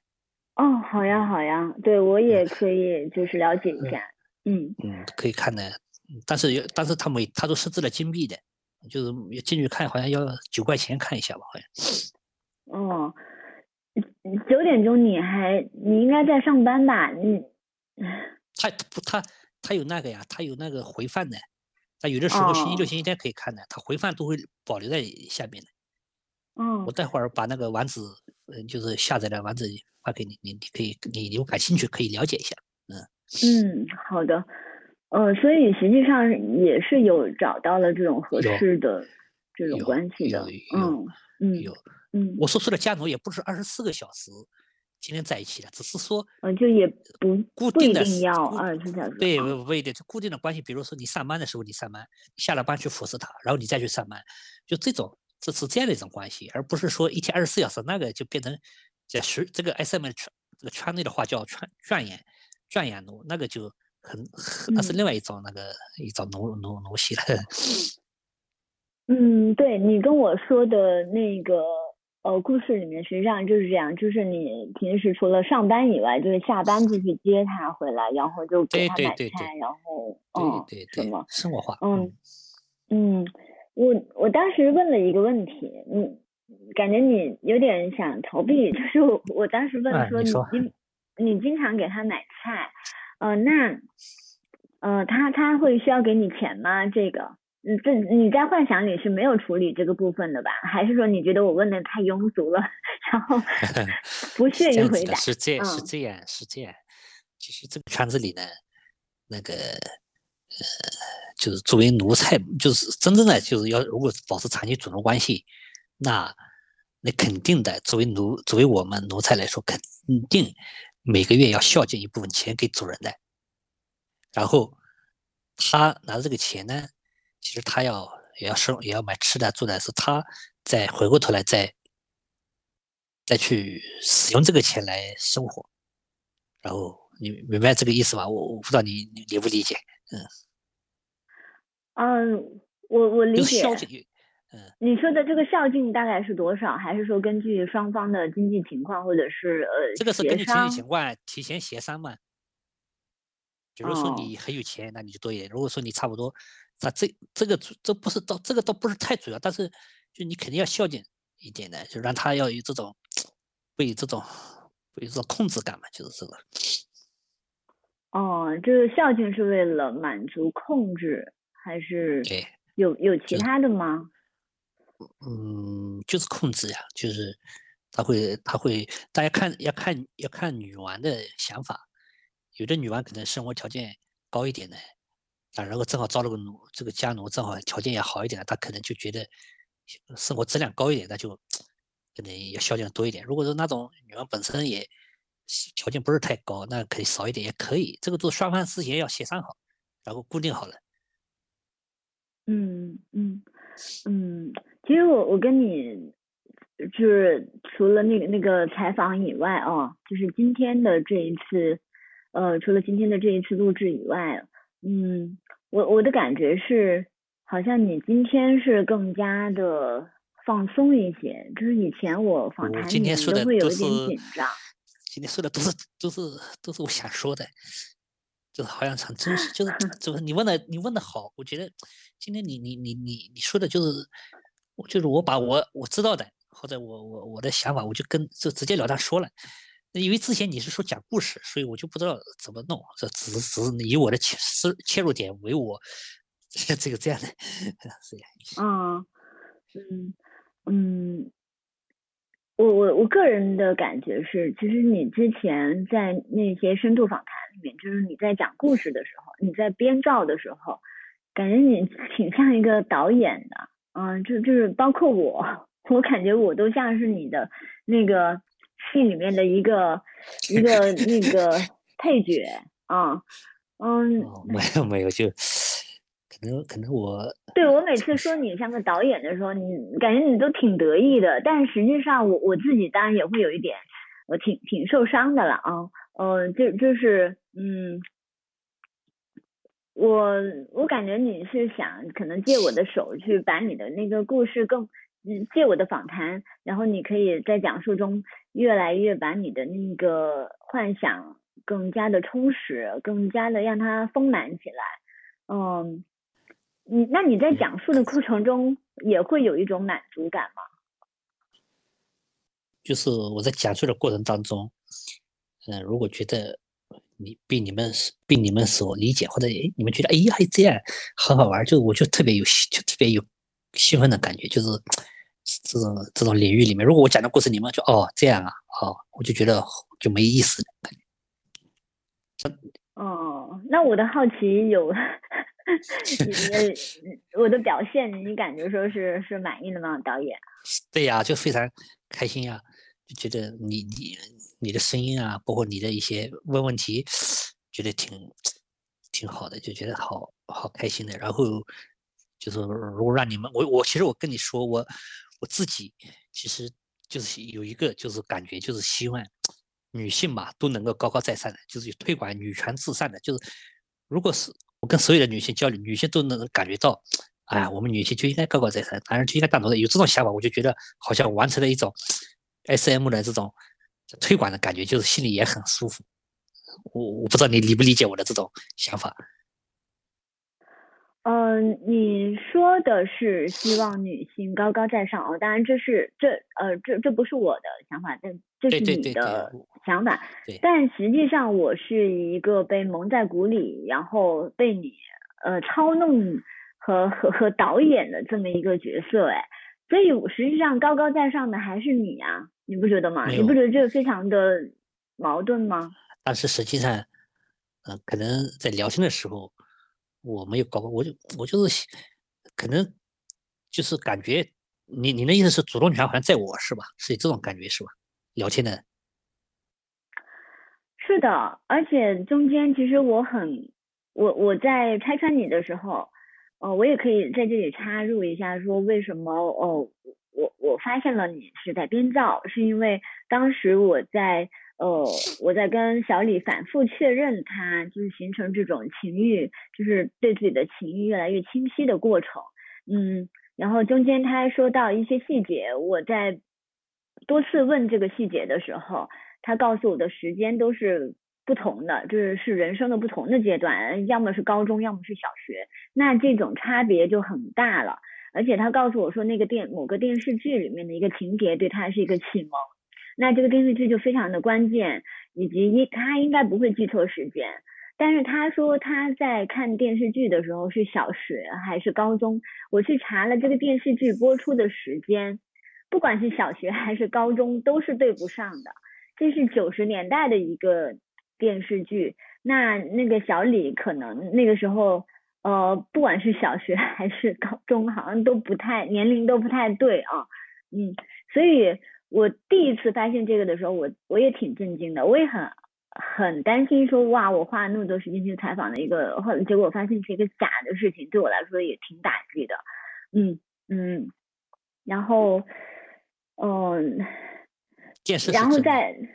Speaker 1: 哦，好呀，好呀，对我也可以就是了解一下。嗯
Speaker 2: 嗯，可以看的，但是但是他每他都设置了金币的，就是进去看好像要九块钱看一下吧，好
Speaker 1: 像。哦，九点钟你还你应该在上班吧？你。
Speaker 2: 他不他。他有那个呀，他有那个回放的，他有的时候星期六、星期天可以看的，他回放都会保留在下面的。
Speaker 1: 嗯，
Speaker 2: 我待会儿把那个网址，嗯，就是下载的网址发给你，你你可以，你有感兴趣可以了解一下。
Speaker 1: 嗯嗯，好的。呃，所以实际上也是有找到了这种合适的这种关系的。嗯嗯
Speaker 2: 有
Speaker 1: 嗯，
Speaker 2: 我说出的家奴也不是二十四个小时。今天在一起的，只是说，
Speaker 1: 嗯，就也不
Speaker 2: 固定的
Speaker 1: 要二十四小时，对，
Speaker 2: 不不一定，就固定的关系。比如说你上班的时候你上班，下了班去服侍他，然后你再去上班，就这种，这是这样的一种关系，而不是说一天二十四小时，那个就变成在学这个 S M 圈这个圈内的话叫圈圈眼圈眼奴，那个就很那是另外一种那个一种奴奴奴系了。
Speaker 1: 嗯，对你跟我说的那个。呃，故事里面实际上就是这样，就是你平时除了上班以外，就是下班就去接他回来，然后就给他买菜，然后嗯，什么
Speaker 2: 生活化？
Speaker 1: 嗯嗯，我我当时问了一个问题，嗯，感觉你有点想逃避，就是我我当时问说你你你经常给他买菜，呃，那呃他他会需要给你钱吗？这个？嗯，这你在幻想里是没有处理这个部分的吧？还是说你觉得我问的太庸俗了，然后 不屑于回答？
Speaker 2: 是这样，是这样，是这样。其实这个圈子里呢，那个呃就是作为奴才，就是真正的就是要如果保持长期主奴关系，那那肯定的，作为奴作为我们奴才来说，肯定每个月要孝敬一部分钱给主人的。然后他拿着这个钱呢，其实他要也要生也要买吃的住的，是他再回过头来再再去使用这个钱来生活。然后你明白这个意思吧？我我不知道你你理不理解？嗯。
Speaker 1: 嗯，我我理解。
Speaker 2: 嗯，
Speaker 1: 你说的这个孝敬大概是多少？还是说根据双方的经济情况，或者是呃
Speaker 2: 这个是根据经济情况提前协商嘛？比如说你很有钱，那你就多一点；如果说你差不多，那这这个这不是倒这个倒不是太主要，但是就你肯定要孝敬一点的，就让他要有这种被这种被这种控制感嘛，就是这个。
Speaker 1: 哦，这个孝敬是为了满足控制。还是有有其他的吗？
Speaker 2: 嗯，就是控制呀，就是他会他会，大家看要看要看女王的想法，有的女王可能生活条件高一点的，啊，如果正好招了个奴，这个家奴正好条件也好一点的，他可能就觉得生活质量高一点，那就可能要孝敬多一点。如果说那种女王本身也条件不是太高，那可以少一点也可以，这个都双方事先要协商好，然后固定好了。
Speaker 1: 嗯嗯嗯，其实我我跟你就是除了那个那个采访以外啊，就是今天的这一次，呃，除了今天的这一次录制以外，嗯，我我的感觉是，好像你今天是更加的放松一些，就是以前我访谈你都会有一点紧张。
Speaker 2: 今天说的都是都是都是我想说的。就是好像很真实，就是就是你问的你问的好，我觉得今天你你你你你说的就是，就是我把我我知道的或者我我我的想法，我就跟就直截了当说了。因为之前你是说讲故事，所以我就不知道怎么弄，这只是只以我的切切切入点为我 这个这样的。
Speaker 1: 嗯嗯嗯，我我我个人的感觉是，其实你之前在那些深度访谈里面。就是你在讲故事的时候，你在编造的时候，感觉你挺像一个导演的，嗯，就就是包括我，我感觉我都像是你的那个戏里面的一个一个那个 配角啊，嗯，
Speaker 2: 没有没有，就可能可能我
Speaker 1: 对我每次说你像个导演的时候，你感觉你都挺得意的，但实际上我我自己当然也会有一点，我挺挺受伤的了啊。嗯，就就是，嗯，我我感觉你是想可能借我的手去把你的那个故事更，嗯，借我的访谈，然后你可以在讲述中越来越把你的那个幻想更加的充实，更加的让它丰满起来。嗯，你那你在讲述的过程中也会有一种满足感吗？
Speaker 2: 就是我在讲述的过程当中。嗯，如果觉得你被你们被你们所理解，或者哎，你们觉得哎呀这样很好玩，就我就特别有就特别有兴奋的感觉，就是这种这种领域里面，如果我讲的故事，你们就哦这样啊，哦，我就觉得就没意思了。
Speaker 1: 哦，那我的好奇有，我的表现你感觉说是是满意的吗，导演？
Speaker 2: 对呀，就非常开心呀，就觉得你你。你的声音啊，包括你的一些问问题，觉得挺挺好的，就觉得好好开心的。然后就是如果让你们，我我其实我跟你说，我我自己其实就是有一个就是感觉，就是希望女性嘛都能够高高在上的，就是推广女权至上的。就是如果是我跟所有的女性交流，女性都能感觉到，哎，我们女性就应该高高在上，男人就应该当头的。有这种想法，我就觉得好像完成了一种 S M 的这种。推广的感觉就是心里也很舒服，我我不知道你理不理解我的这种想法。
Speaker 1: 嗯，你说的是希望女性高高在上哦，当然这是这呃这这不是我的想法，但这是你的想法。但实际上我是一个被蒙在鼓里，然后被你呃操弄和和和导演的这么一个角色哎，所以实际上高高在上的还是你啊。你不觉得吗？你不觉得这个非常的矛盾吗？
Speaker 2: 但是实际上，呃，可能在聊天的时候，我没有搞过，我就我就是可能就是感觉你你的意思是主动权好像在我是吧？是这种感觉是吧？聊天的。
Speaker 1: 是的，而且中间其实我很我我在拆穿你的时候，呃，我也可以在这里插入一下，说为什么哦，我我发现了你是在编造，是因为当时我在。呃，我在跟小李反复确认，他就是形成这种情欲，就是对自己的情欲越来越清晰的过程。嗯，然后中间他还说到一些细节，我在多次问这个细节的时候，他告诉我的时间都是不同的，就是是人生的不同的阶段，要么是高中，要么是小学，那这种差别就很大了。而且他告诉我说，那个电某个电视剧里面的一个情节对他是一个启蒙。那这个电视剧就非常的关键，以及一他应该不会记错时间，但是他说他在看电视剧的时候是小学还是高中？我去查了这个电视剧播出的时间，不管是小学还是高中都是对不上的。这是九十年代的一个电视剧，那那个小李可能那个时候呃不管是小学 还是高中，好像都不太年龄都不太对啊，嗯，所以。我第一次发现这个的时候，我我也挺震惊的，我也很很担心，说哇，我花了那么多时间去采访的一个，后来结果发现是一个假的事情，对我来说也挺打击的，嗯嗯，然后嗯，然后再嗯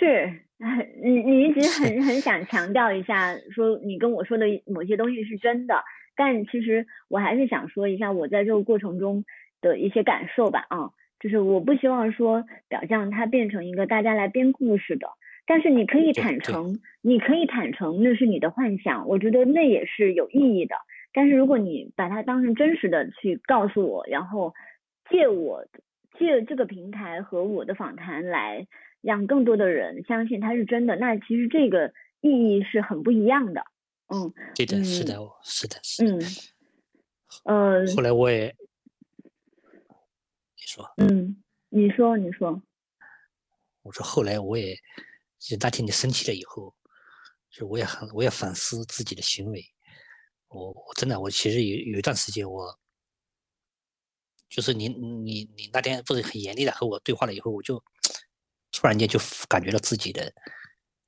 Speaker 1: 是，你你一直很很想强调一下，说你跟我说的某些东西是真的，但其实我还是想说一下我在这个过程中的一些感受吧，啊。就是我不希望说表象它变成一个大家来编故事的，但是你可以坦诚，你可以坦诚那是你的幻想，我觉得那也是有意义的。但是如果你把它当成真实的去告诉我，然后借我借这个平台和我的访谈来让更多的人相信它是真的，那其实这个意义是很不一样的。嗯，
Speaker 2: 对的，是的，是的，是的。
Speaker 1: 嗯，呃，
Speaker 2: 后来我也。你说，
Speaker 1: 嗯，你说，你说，
Speaker 2: 我说后来我也，就那天你生气了以后，就我也很，我也反思自己的行为。我我真的，我其实有有一段时间，我就是你你你那天不是很严厉的和我对话了以后，我就突然间就感觉到自己的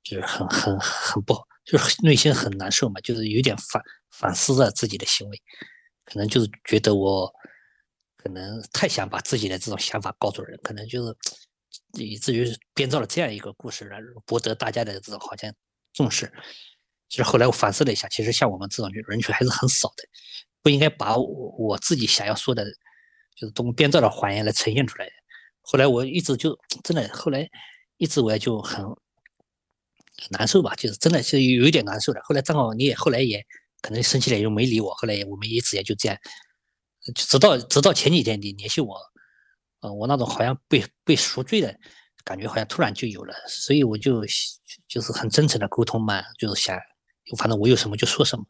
Speaker 2: 就是很很很不好，就是内心很难受嘛，就是有点反反思着自己的行为，可能就是觉得我。可能太想把自己的这种想法告诉人，可能就是以至于编造了这样一个故事来博得大家的这种好像重视。其实后来我反思了一下，其实像我们这种人群还是很少的，不应该把我我自己想要说的，就是通过编造的谎言来呈现出来。后来我一直就真的，后来一直我也就很难受吧，就是真的是有一点难受的。后来正好你也后来也可能生气了，又没理我。后来我们一直也就这样。直到直到前几天你联系我，呃，我那种好像被被赎罪的感觉，好像突然就有了，所以我就就是很真诚的沟通嘛，就是想，反正我有什么就说什么，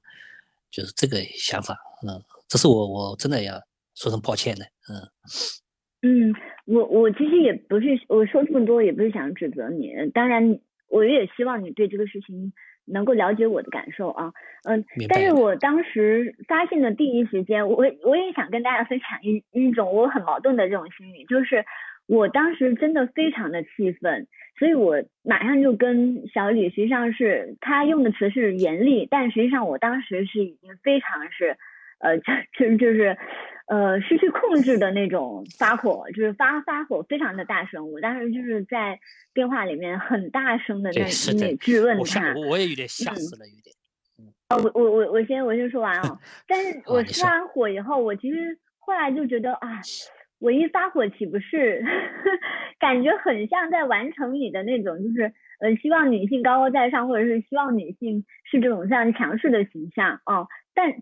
Speaker 2: 就是这个想法，嗯，这是我我真的要说声抱歉的，
Speaker 1: 嗯，嗯，我我其实也不是我说这么多也不是想指责你，当然我也希望你对这个事情。能够了解我的感受啊，嗯，但是我当时发现的第一时间，我我也想跟大家分享一一种我很矛盾的这种心理，就是我当时真的非常的气愤，所以我马上就跟小李，实际上是他用的词是严厉，但实际上我当时是已经非常是。呃，就就就是，呃，失去控制的那种发火，就是发发火非常的大声。我当时就是在电话里面很大声的那那质问他。
Speaker 2: 我我也有点吓死了，有点。
Speaker 1: 哦，我我我我先我先说完啊。但是我发完火以后，我其实后来就觉得啊，我一发火岂不是 感觉很像在完成你的那种，就是呃，希望女性高高在上，或者是希望女性是这种非常强势的形象哦，但。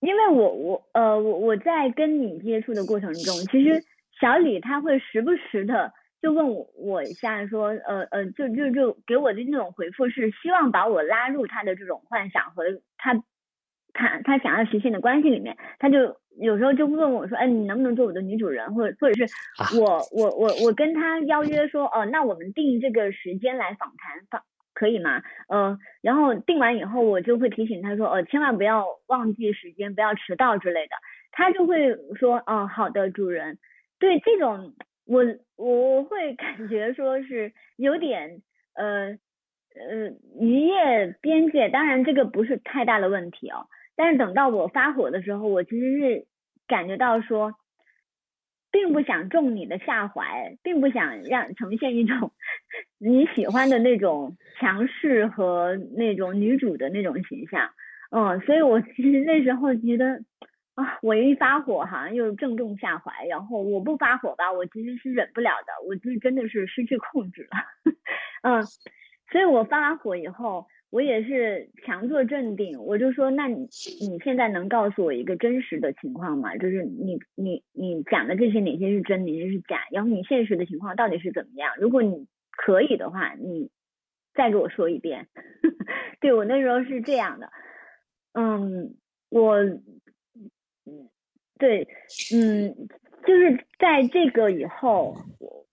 Speaker 1: 因为我我呃我我在跟你接触的过程中，其实小李他会时不时的就问我我一下说呃呃就就就给我的那种回复是希望把我拉入他的这种幻想和他他他想要实现的关系里面，他就有时候就会问我说哎你能不能做我的女主人，或者或者是我我我我跟他邀约说哦那我们定这个时间来访谈访可以吗？呃，然后定完以后，我就会提醒他说，呃，千万不要忘记时间，不要迟到之类的。他就会说，哦，好的，主人。对这种，我我会感觉说是有点，呃呃，渔业边界。当然，这个不是太大的问题哦。但是等到我发火的时候，我其实是感觉到说。并不想中你的下怀，并不想让呈现一种 你喜欢的那种强势和那种女主的那种形象，嗯，所以我其实那时候觉得啊，我一发火好像又正中下怀，然后我不发火吧，我其实是忍不了的，我就真的是失去控制了，嗯，所以我发完火以后。我也是强作镇定，我就说，那你你现在能告诉我一个真实的情况吗？就是你你你讲的这些哪些是真，哪些是假？然后你现实的情况到底是怎么样？如果你可以的话，你再给我说一遍。对我那时候是这样的，嗯，我，对，嗯，就是在这个以后我。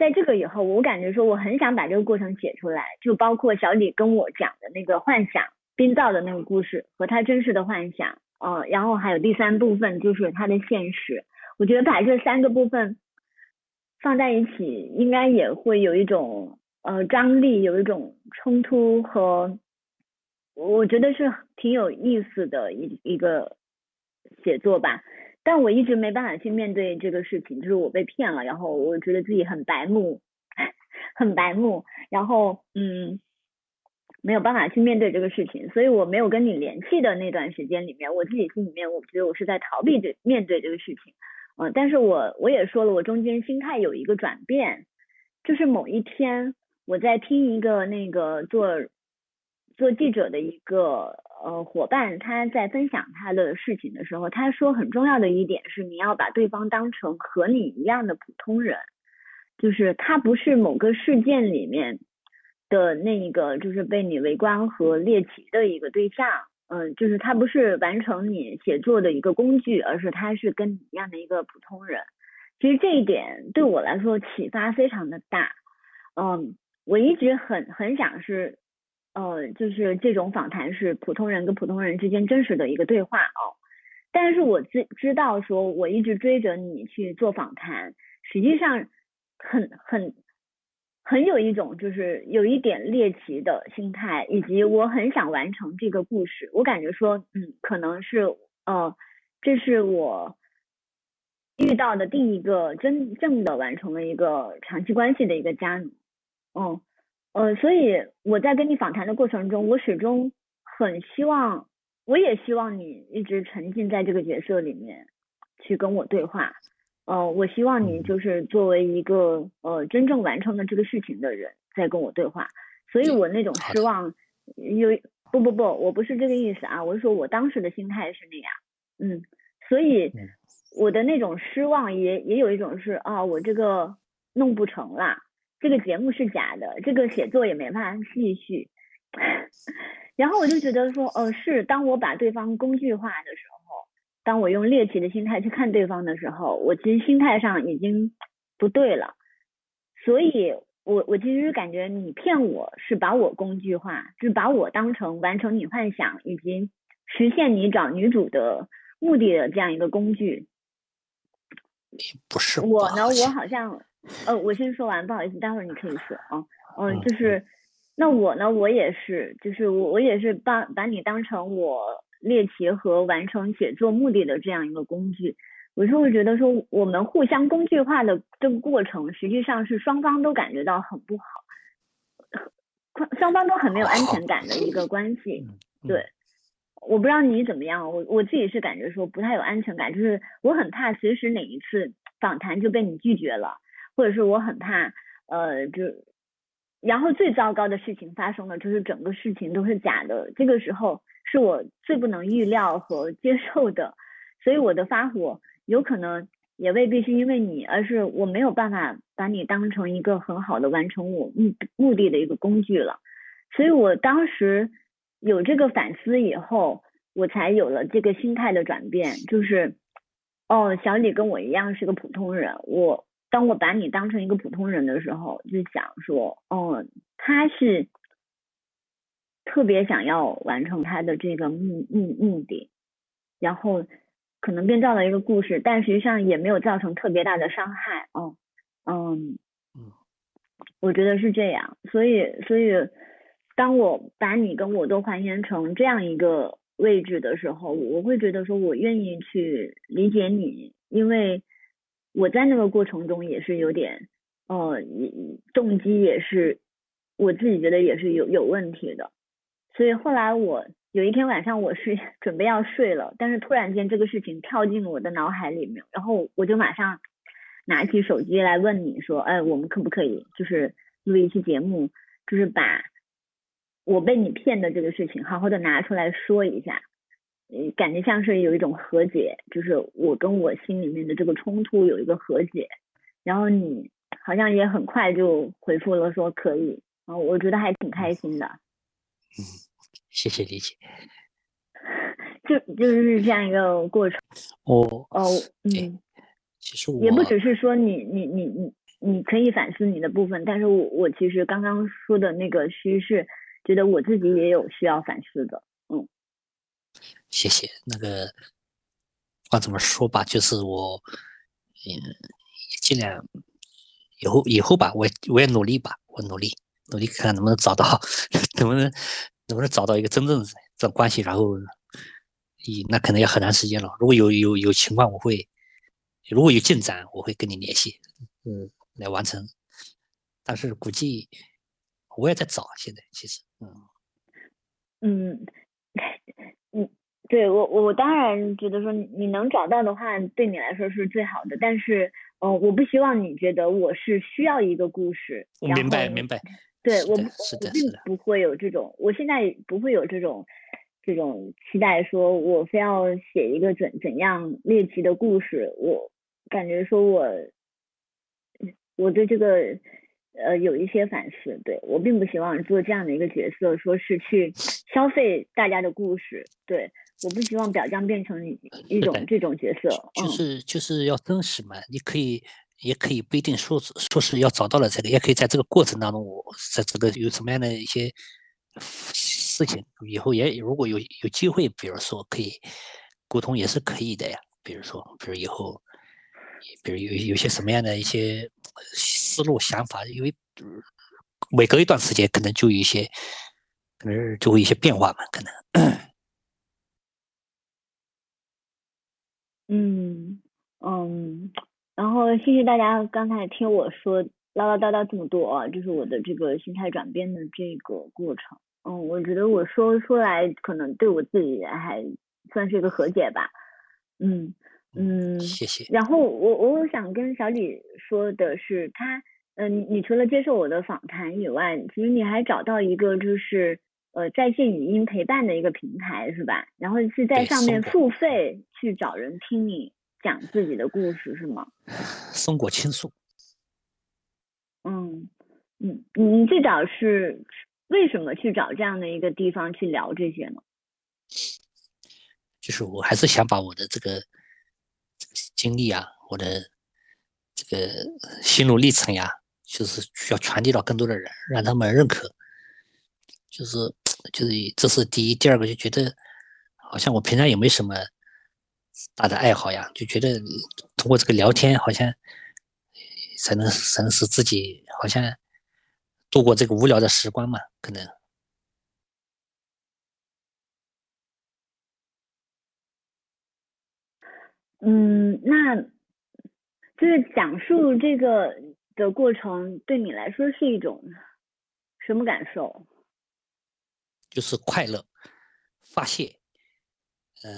Speaker 1: 在这个以后，我感觉说我很想把这个过程写出来，就包括小李跟我讲的那个幻想编造的那个故事和他真实的幻想，呃，然后还有第三部分就是他的现实。我觉得把这三个部分放在一起，应该也会有一种呃张力，有一种冲突和我觉得是挺有意思的一一个写作吧。但我一直没办法去面对这个事情，就是我被骗了，然后我觉得自己很白目，很白目，然后嗯，没有办法去面对这个事情，所以我没有跟你联系的那段时间里面，我自己心里面我觉得我是在逃避这面对这个事情，嗯，但是我我也说了，我中间心态有一个转变，就是某一天我在听一个那个做做记者的一个。呃，伙伴他在分享他的事情的时候，他说很重要的一点是，你要把对方当成和你一样的普通人，就是他不是某个事件里面的那一个，就是被你围观和猎奇的一个对象，嗯，就是他不是完成你写作的一个工具，而是他是跟你一样的一个普通人。其实这一点对我来说启发非常的大，嗯，我一直很很想是。呃，就是这种访谈是普通人跟普通人之间真实的一个对话哦。但是我知知道说，我一直追着你去做访谈，实际上很很很有一种就是有一点猎奇的心态，以及我很想完成这个故事。我感觉说，嗯，可能是呃，这是我遇到的第一个真正的完成了一个长期关系的一个家奴，嗯。呃，所以我在跟你访谈的过程中，我始终很希望，我也希望你一直沉浸在这个角色里面去跟我对话。呃，我希望你就是作为一个呃真正完成了这个事情的人在跟我对话。所以我那种失望，有不不不，我不是这个意思啊，我是说我当时的心态是那样。嗯，所以我的那种失望也也有一种是啊，我这个弄不成了。这个节目是假的，这个写作也没办法继续。然后我就觉得说，呃，是当我把对方工具化的时候，当我用猎奇的心态去看对方的时候，我其实心态上已经不对了。所以，我我其实感觉你骗我是把我工具化，就是把我当成完成你幻想以及实现你找女主的目的的这样一个工具。
Speaker 2: 不是
Speaker 1: 我呢，我 好像。呃，我先说完，不好意思，待会儿你可以说啊。嗯，就是，那我呢，我也是，就是我我也是把把你当成我猎奇和完成写作目的的这样一个工具。我是会觉得说，我们互相工具化的这个过程，实际上是双方都感觉到很不好，双方都很没有安全感的一个关系。对，我不知道你怎么样，我我自己是感觉说不太有安全感，就是我很怕随时哪一次访谈就被你拒绝了。或者是我很怕，呃，就然后最糟糕的事情发生了，就是整个事情都是假的。这个时候是我最不能预料和接受的，所以我的发火有可能也未必是因为你，而是我没有办法把你当成一个很好的完成我目目的的一个工具了。所以我当时有这个反思以后，我才有了这个心态的转变，就是哦，小李跟我一样是个普通人，我。当我把你当成一个普通人的时候，就想说，哦，他是特别想要完成他的这个目目目的，然后可能编造了一个故事，但实际上也没有造成特别大的伤害。哦，嗯，我觉得是这样。所以，所以当我把你跟我都还原成这样一个位置的时候，我会觉得说我愿意去理解你，因为我在那个过程中也是有点，呃，动机也是我自己觉得也是有有问题的。所以后来我有一天晚上我是 准备要睡了，但是突然间这个事情跳进了我的脑海里面，然后我就马上拿起手机来问你说，哎，我们可不可以就是录一期节目，就是把我被你骗的这个事情好好的拿出来说一下，感觉像是有一种和解，就是我跟我心里面的这个冲突有一个和解，然后你好像也很快就回复了说可以，啊，我觉得还挺开心的，
Speaker 2: 嗯。谢谢理解，
Speaker 1: 就就是这样一个过程。
Speaker 2: 哦
Speaker 1: 哦，嗯，
Speaker 2: 其实我
Speaker 1: 也不只是说你你你你你可以反思你的部分，但是我我其实刚刚说的那个，其实是觉得我自己也有需要反思的。
Speaker 2: 谢谢。那个，不管怎么说吧，就是我，嗯，尽量以后以后吧，我我也努力吧，我努力努力看看能不能找到，能不能。能不能找到一个真正的这种关系？然后，以那可能要很长时间了。如果有有有情况，我会如果有进展，我会跟你联系，嗯，来完成。但是估计我也在找，现在其实，
Speaker 1: 嗯，嗯，对我我当然觉得说你能找到的话，对你来说是最好的。但是，嗯，我不希望你觉得我是需要一个故事。
Speaker 2: 我明白，明白。
Speaker 1: 对我，我并不会有这种，我现在不会有这种这种期待，说我非要写一个怎怎样猎奇的故事。我感觉说我我对这个呃有一些反思，对我并不希望做这样的一个角色，说是去消费大家的故事。对，我不希望表匠变成一种这种角色，
Speaker 2: 就是就是要真实嘛，你可以。也可以不一定说说是要找到了这个，也可以在这个过程当中，我在这个有什么样的一些事情，以后也如果有有机会，比如说可以沟通也是可以的呀。比如说，比如以后，比如有有些什么样的一些思路想法，因为每隔一段时间可能就有一些，可能就会一些变化嘛，可能。
Speaker 1: 嗯嗯。然后谢谢大家刚才听我说唠唠叨叨这么多啊，就是我的这个心态转变的这个过程。嗯，我觉得我说出来可能对我自己还算是一个和解吧。嗯嗯，
Speaker 2: 谢谢。
Speaker 1: 然后我我想跟小李说的是，他嗯，你除了接受我的访谈以外，其实你还找到一个就是呃在线语音陪伴的一个平台是吧？然后是在上面付费去找人听你。讲自己的故事是吗？
Speaker 2: 松果倾诉。
Speaker 1: 嗯嗯，你最早是为什么去找这样的一个地方去聊这些呢？
Speaker 2: 就是我还是想把我的这个经历啊，我的这个心路历程呀，就是需要传递到更多的人，让他们认可。就是就是这是第一，第二个就觉得好像我平常也没什么。大的爱好呀，就觉得通过这个聊天，好像才能才能使自己好像度过这个无聊的时光嘛，可能。
Speaker 1: 嗯，那就是讲述这个的过程，对你来说是一种什么感受？
Speaker 2: 就是快乐，发泄，呃。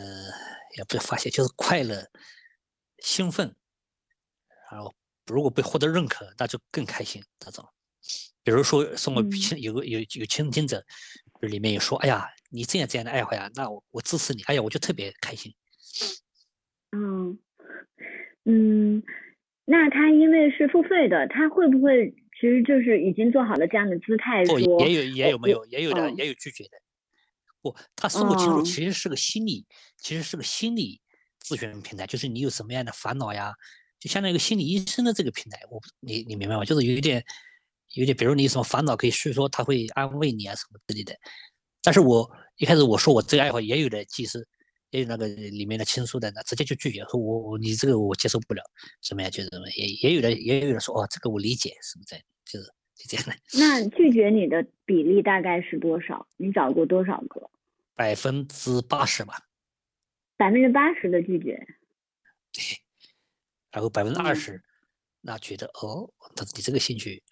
Speaker 2: 也不是发泄，就是快乐、兴奋，然后如果被获得认可，那就更开心。那种，比如说，送我倾有个有有倾听者，里面有说：“哎呀，你这样这样的爱好呀，那我我支持你。”哎呀，我就特别开心。
Speaker 1: 嗯嗯，那他因为是付费的，他会不会其实就是已经做好了这样的姿态？说
Speaker 2: 也有也有没有也有的也有拒绝的。不，他生活清楚其实是个心理，其实是个心理咨询平台，就是你有什么样的烦恼呀，就相当于一个心理医生的这个平台。我你你明白吗？就是有一点，有点，比如你有什么烦恼可以诉说，他会安慰你啊什么之类的。但是我一开始我说我这个爱好也有的技师，也有那个里面的倾诉的，那直接就拒绝说，我我你这个我接受不了，什么呀？就是也也有的也有人说哦，这个我理解，是不是？就是就这样的。
Speaker 1: 那拒绝你的比例大概是多少？你找过多少个？
Speaker 2: 百分之八十吧。
Speaker 1: 百分之八十的拒绝。
Speaker 2: 对。然后百分之二十，那觉得哦，他你这个兴趣。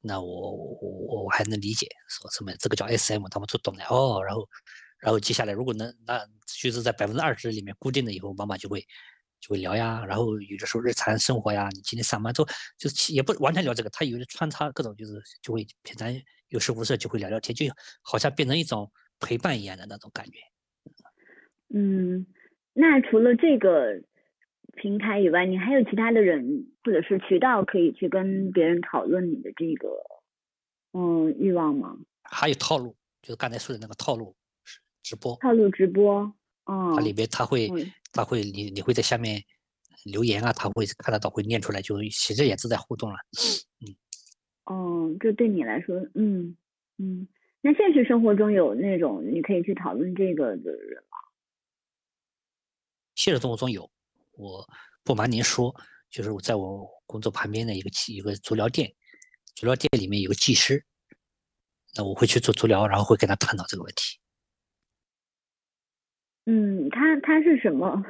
Speaker 2: 那我我我我还能理解，说什么这个叫 SM，他们都懂的哦。然后，然后接下来如果能，那就是在百分之二十里面固定了以后，妈妈就会就会聊呀。然后有的时候日常生活呀，你今天上班之后就是也不完全聊这个，他有的穿插各种就是就会平常有事无事就会聊聊天，就好像变成一种陪伴一样的那种感觉。
Speaker 1: 嗯，那除了这个。平台以外，你还有其他的人或者是渠道可以去跟别人讨论你的这个嗯欲望吗？
Speaker 2: 还有套路，就是刚才说的那个套路直播。
Speaker 1: 套路直播，哦。
Speaker 2: 它里边他会他会你你会在下面留言啊，他会看得到会念出来，就其实也是在互动了。
Speaker 1: 嗯。哦，这对你来说，嗯嗯。那现实生活中有那种你可以去讨论这个的人吗？
Speaker 2: 现实生活中有。我不瞒您说，就是我在我工作旁边的一个一个足疗店，足疗店里面有个技师，那我会去做足疗，然后会跟他探讨这个问题。
Speaker 1: 嗯，他他是什么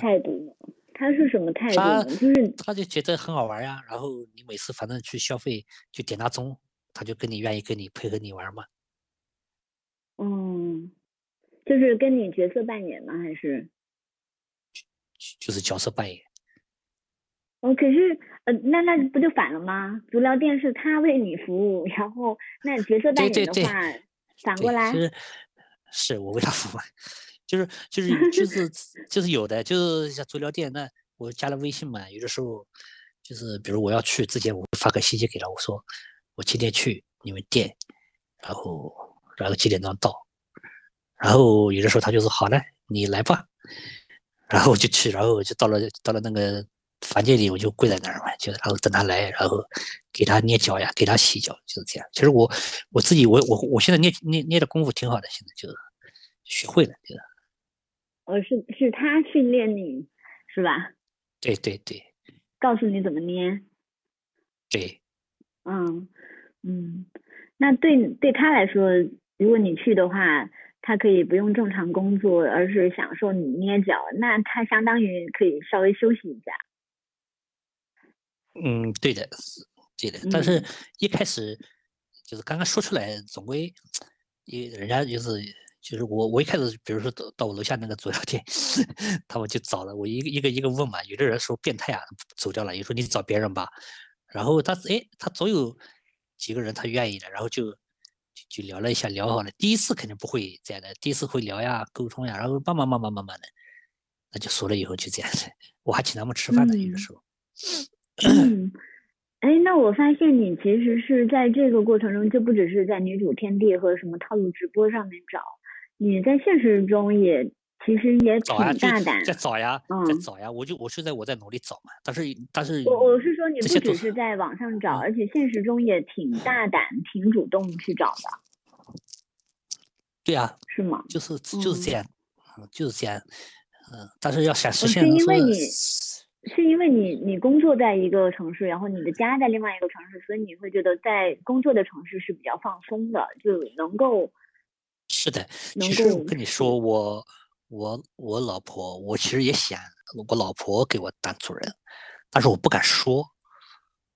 Speaker 1: 态度？他是什么态度？就是
Speaker 2: 他就觉得很好玩呀，然后你每次反正去消费就点他钟，他就跟你愿意跟你配合你玩嘛。
Speaker 1: 嗯，就是跟你角色扮演吗？还是？
Speaker 2: 就是角色扮演。
Speaker 1: 哦，可是呃，那那不就反了吗？足疗店是他为你服务，然后那角色扮演的话，反过来
Speaker 2: 是是我为他服务，就是 就是就是就是有的，就是像足疗店那我加了微信嘛，有的时候就是比如我要去之前，我会发个信息给他，我说我今天去你们店，然后然后几点钟到，然后有的时候他就说好嘞，你来吧。然后我就去，然后就到了到了那个房间里，我就跪在那儿嘛，就然后等他来，然后给他捏脚呀，给他洗脚，就是这样。其实我我自己我我我现在捏捏捏的功夫挺好的，现在就学会了，就是。
Speaker 1: 哦，是是他训练你，是吧？
Speaker 2: 对对对。
Speaker 1: 告诉你怎么捏。
Speaker 2: 对。
Speaker 1: 嗯嗯，那对对他来说，如果你去的话。他可以不用正常工作，而是享受你捏脚，那他相当于可以稍微休息一下。
Speaker 2: 嗯，对的，对的。但是一开始就是刚刚说出来，总归，因人家就是就是我我一开始，比如说到到我楼下那个足疗店，他们就找了我一个一个一个问嘛。有的人说变态啊，走掉了。有时候你找别人吧，然后他哎，他总有几个人他愿意的，然后就。就聊了一下，聊好了。第一次肯定不会这样的，第一次会聊呀、沟通呀，然后慢慢、慢慢、慢慢的，那就熟了以后就这样的。我还请他们吃饭呢，有的时候。
Speaker 1: 嗯，哎，那我发现你其实是在这个过程中，就不只是在女主天地和什么套路直播上面找，你在现实中也。其实也挺大胆，
Speaker 2: 在找呀，在找呀，我就我是在我在努力找嘛，但是但是
Speaker 1: 我我是说你不只是在网上找，而且现实中也挺大胆、挺主动去找的。
Speaker 2: 对呀，
Speaker 1: 是吗？
Speaker 2: 就是就是这样，嗯，就是这样，嗯，但是要想实现，
Speaker 1: 是因为你是因为你你工作在一个城市，然后你的家在另外一个城市，所以你会觉得在工作的城市是比较放松的，就能够
Speaker 2: 是的。其实我跟你说我。我我老婆，我其实也想我老婆给我当主人，但是我不敢说，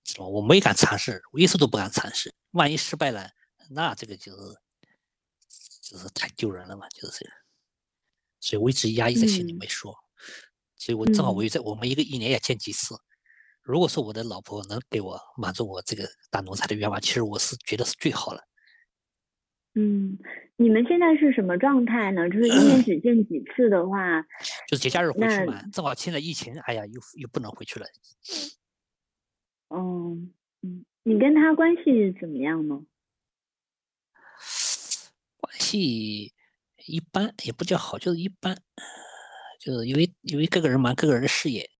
Speaker 2: 是吧？我没敢尝试，我一次都不敢尝试。万一失败了，那这个就是就是太丢人了嘛，就是这样。所以我一直压抑在心里没说。所以我正好我又在我们一个一年也见几次。如果说我的老婆能给我满足我这个当奴才的愿望，其实我是觉得是最好了。
Speaker 1: 嗯，你们现在是什么状态呢？就是一年只见几次的话，
Speaker 2: 就是节假日回去嘛。正好现在疫情，哎呀，又又不能回去了。
Speaker 1: 哦，嗯，你跟他关系怎么样呢？
Speaker 2: 关系一般，也不叫好，就是一般。就是因为因为各个人忙各个人的事业，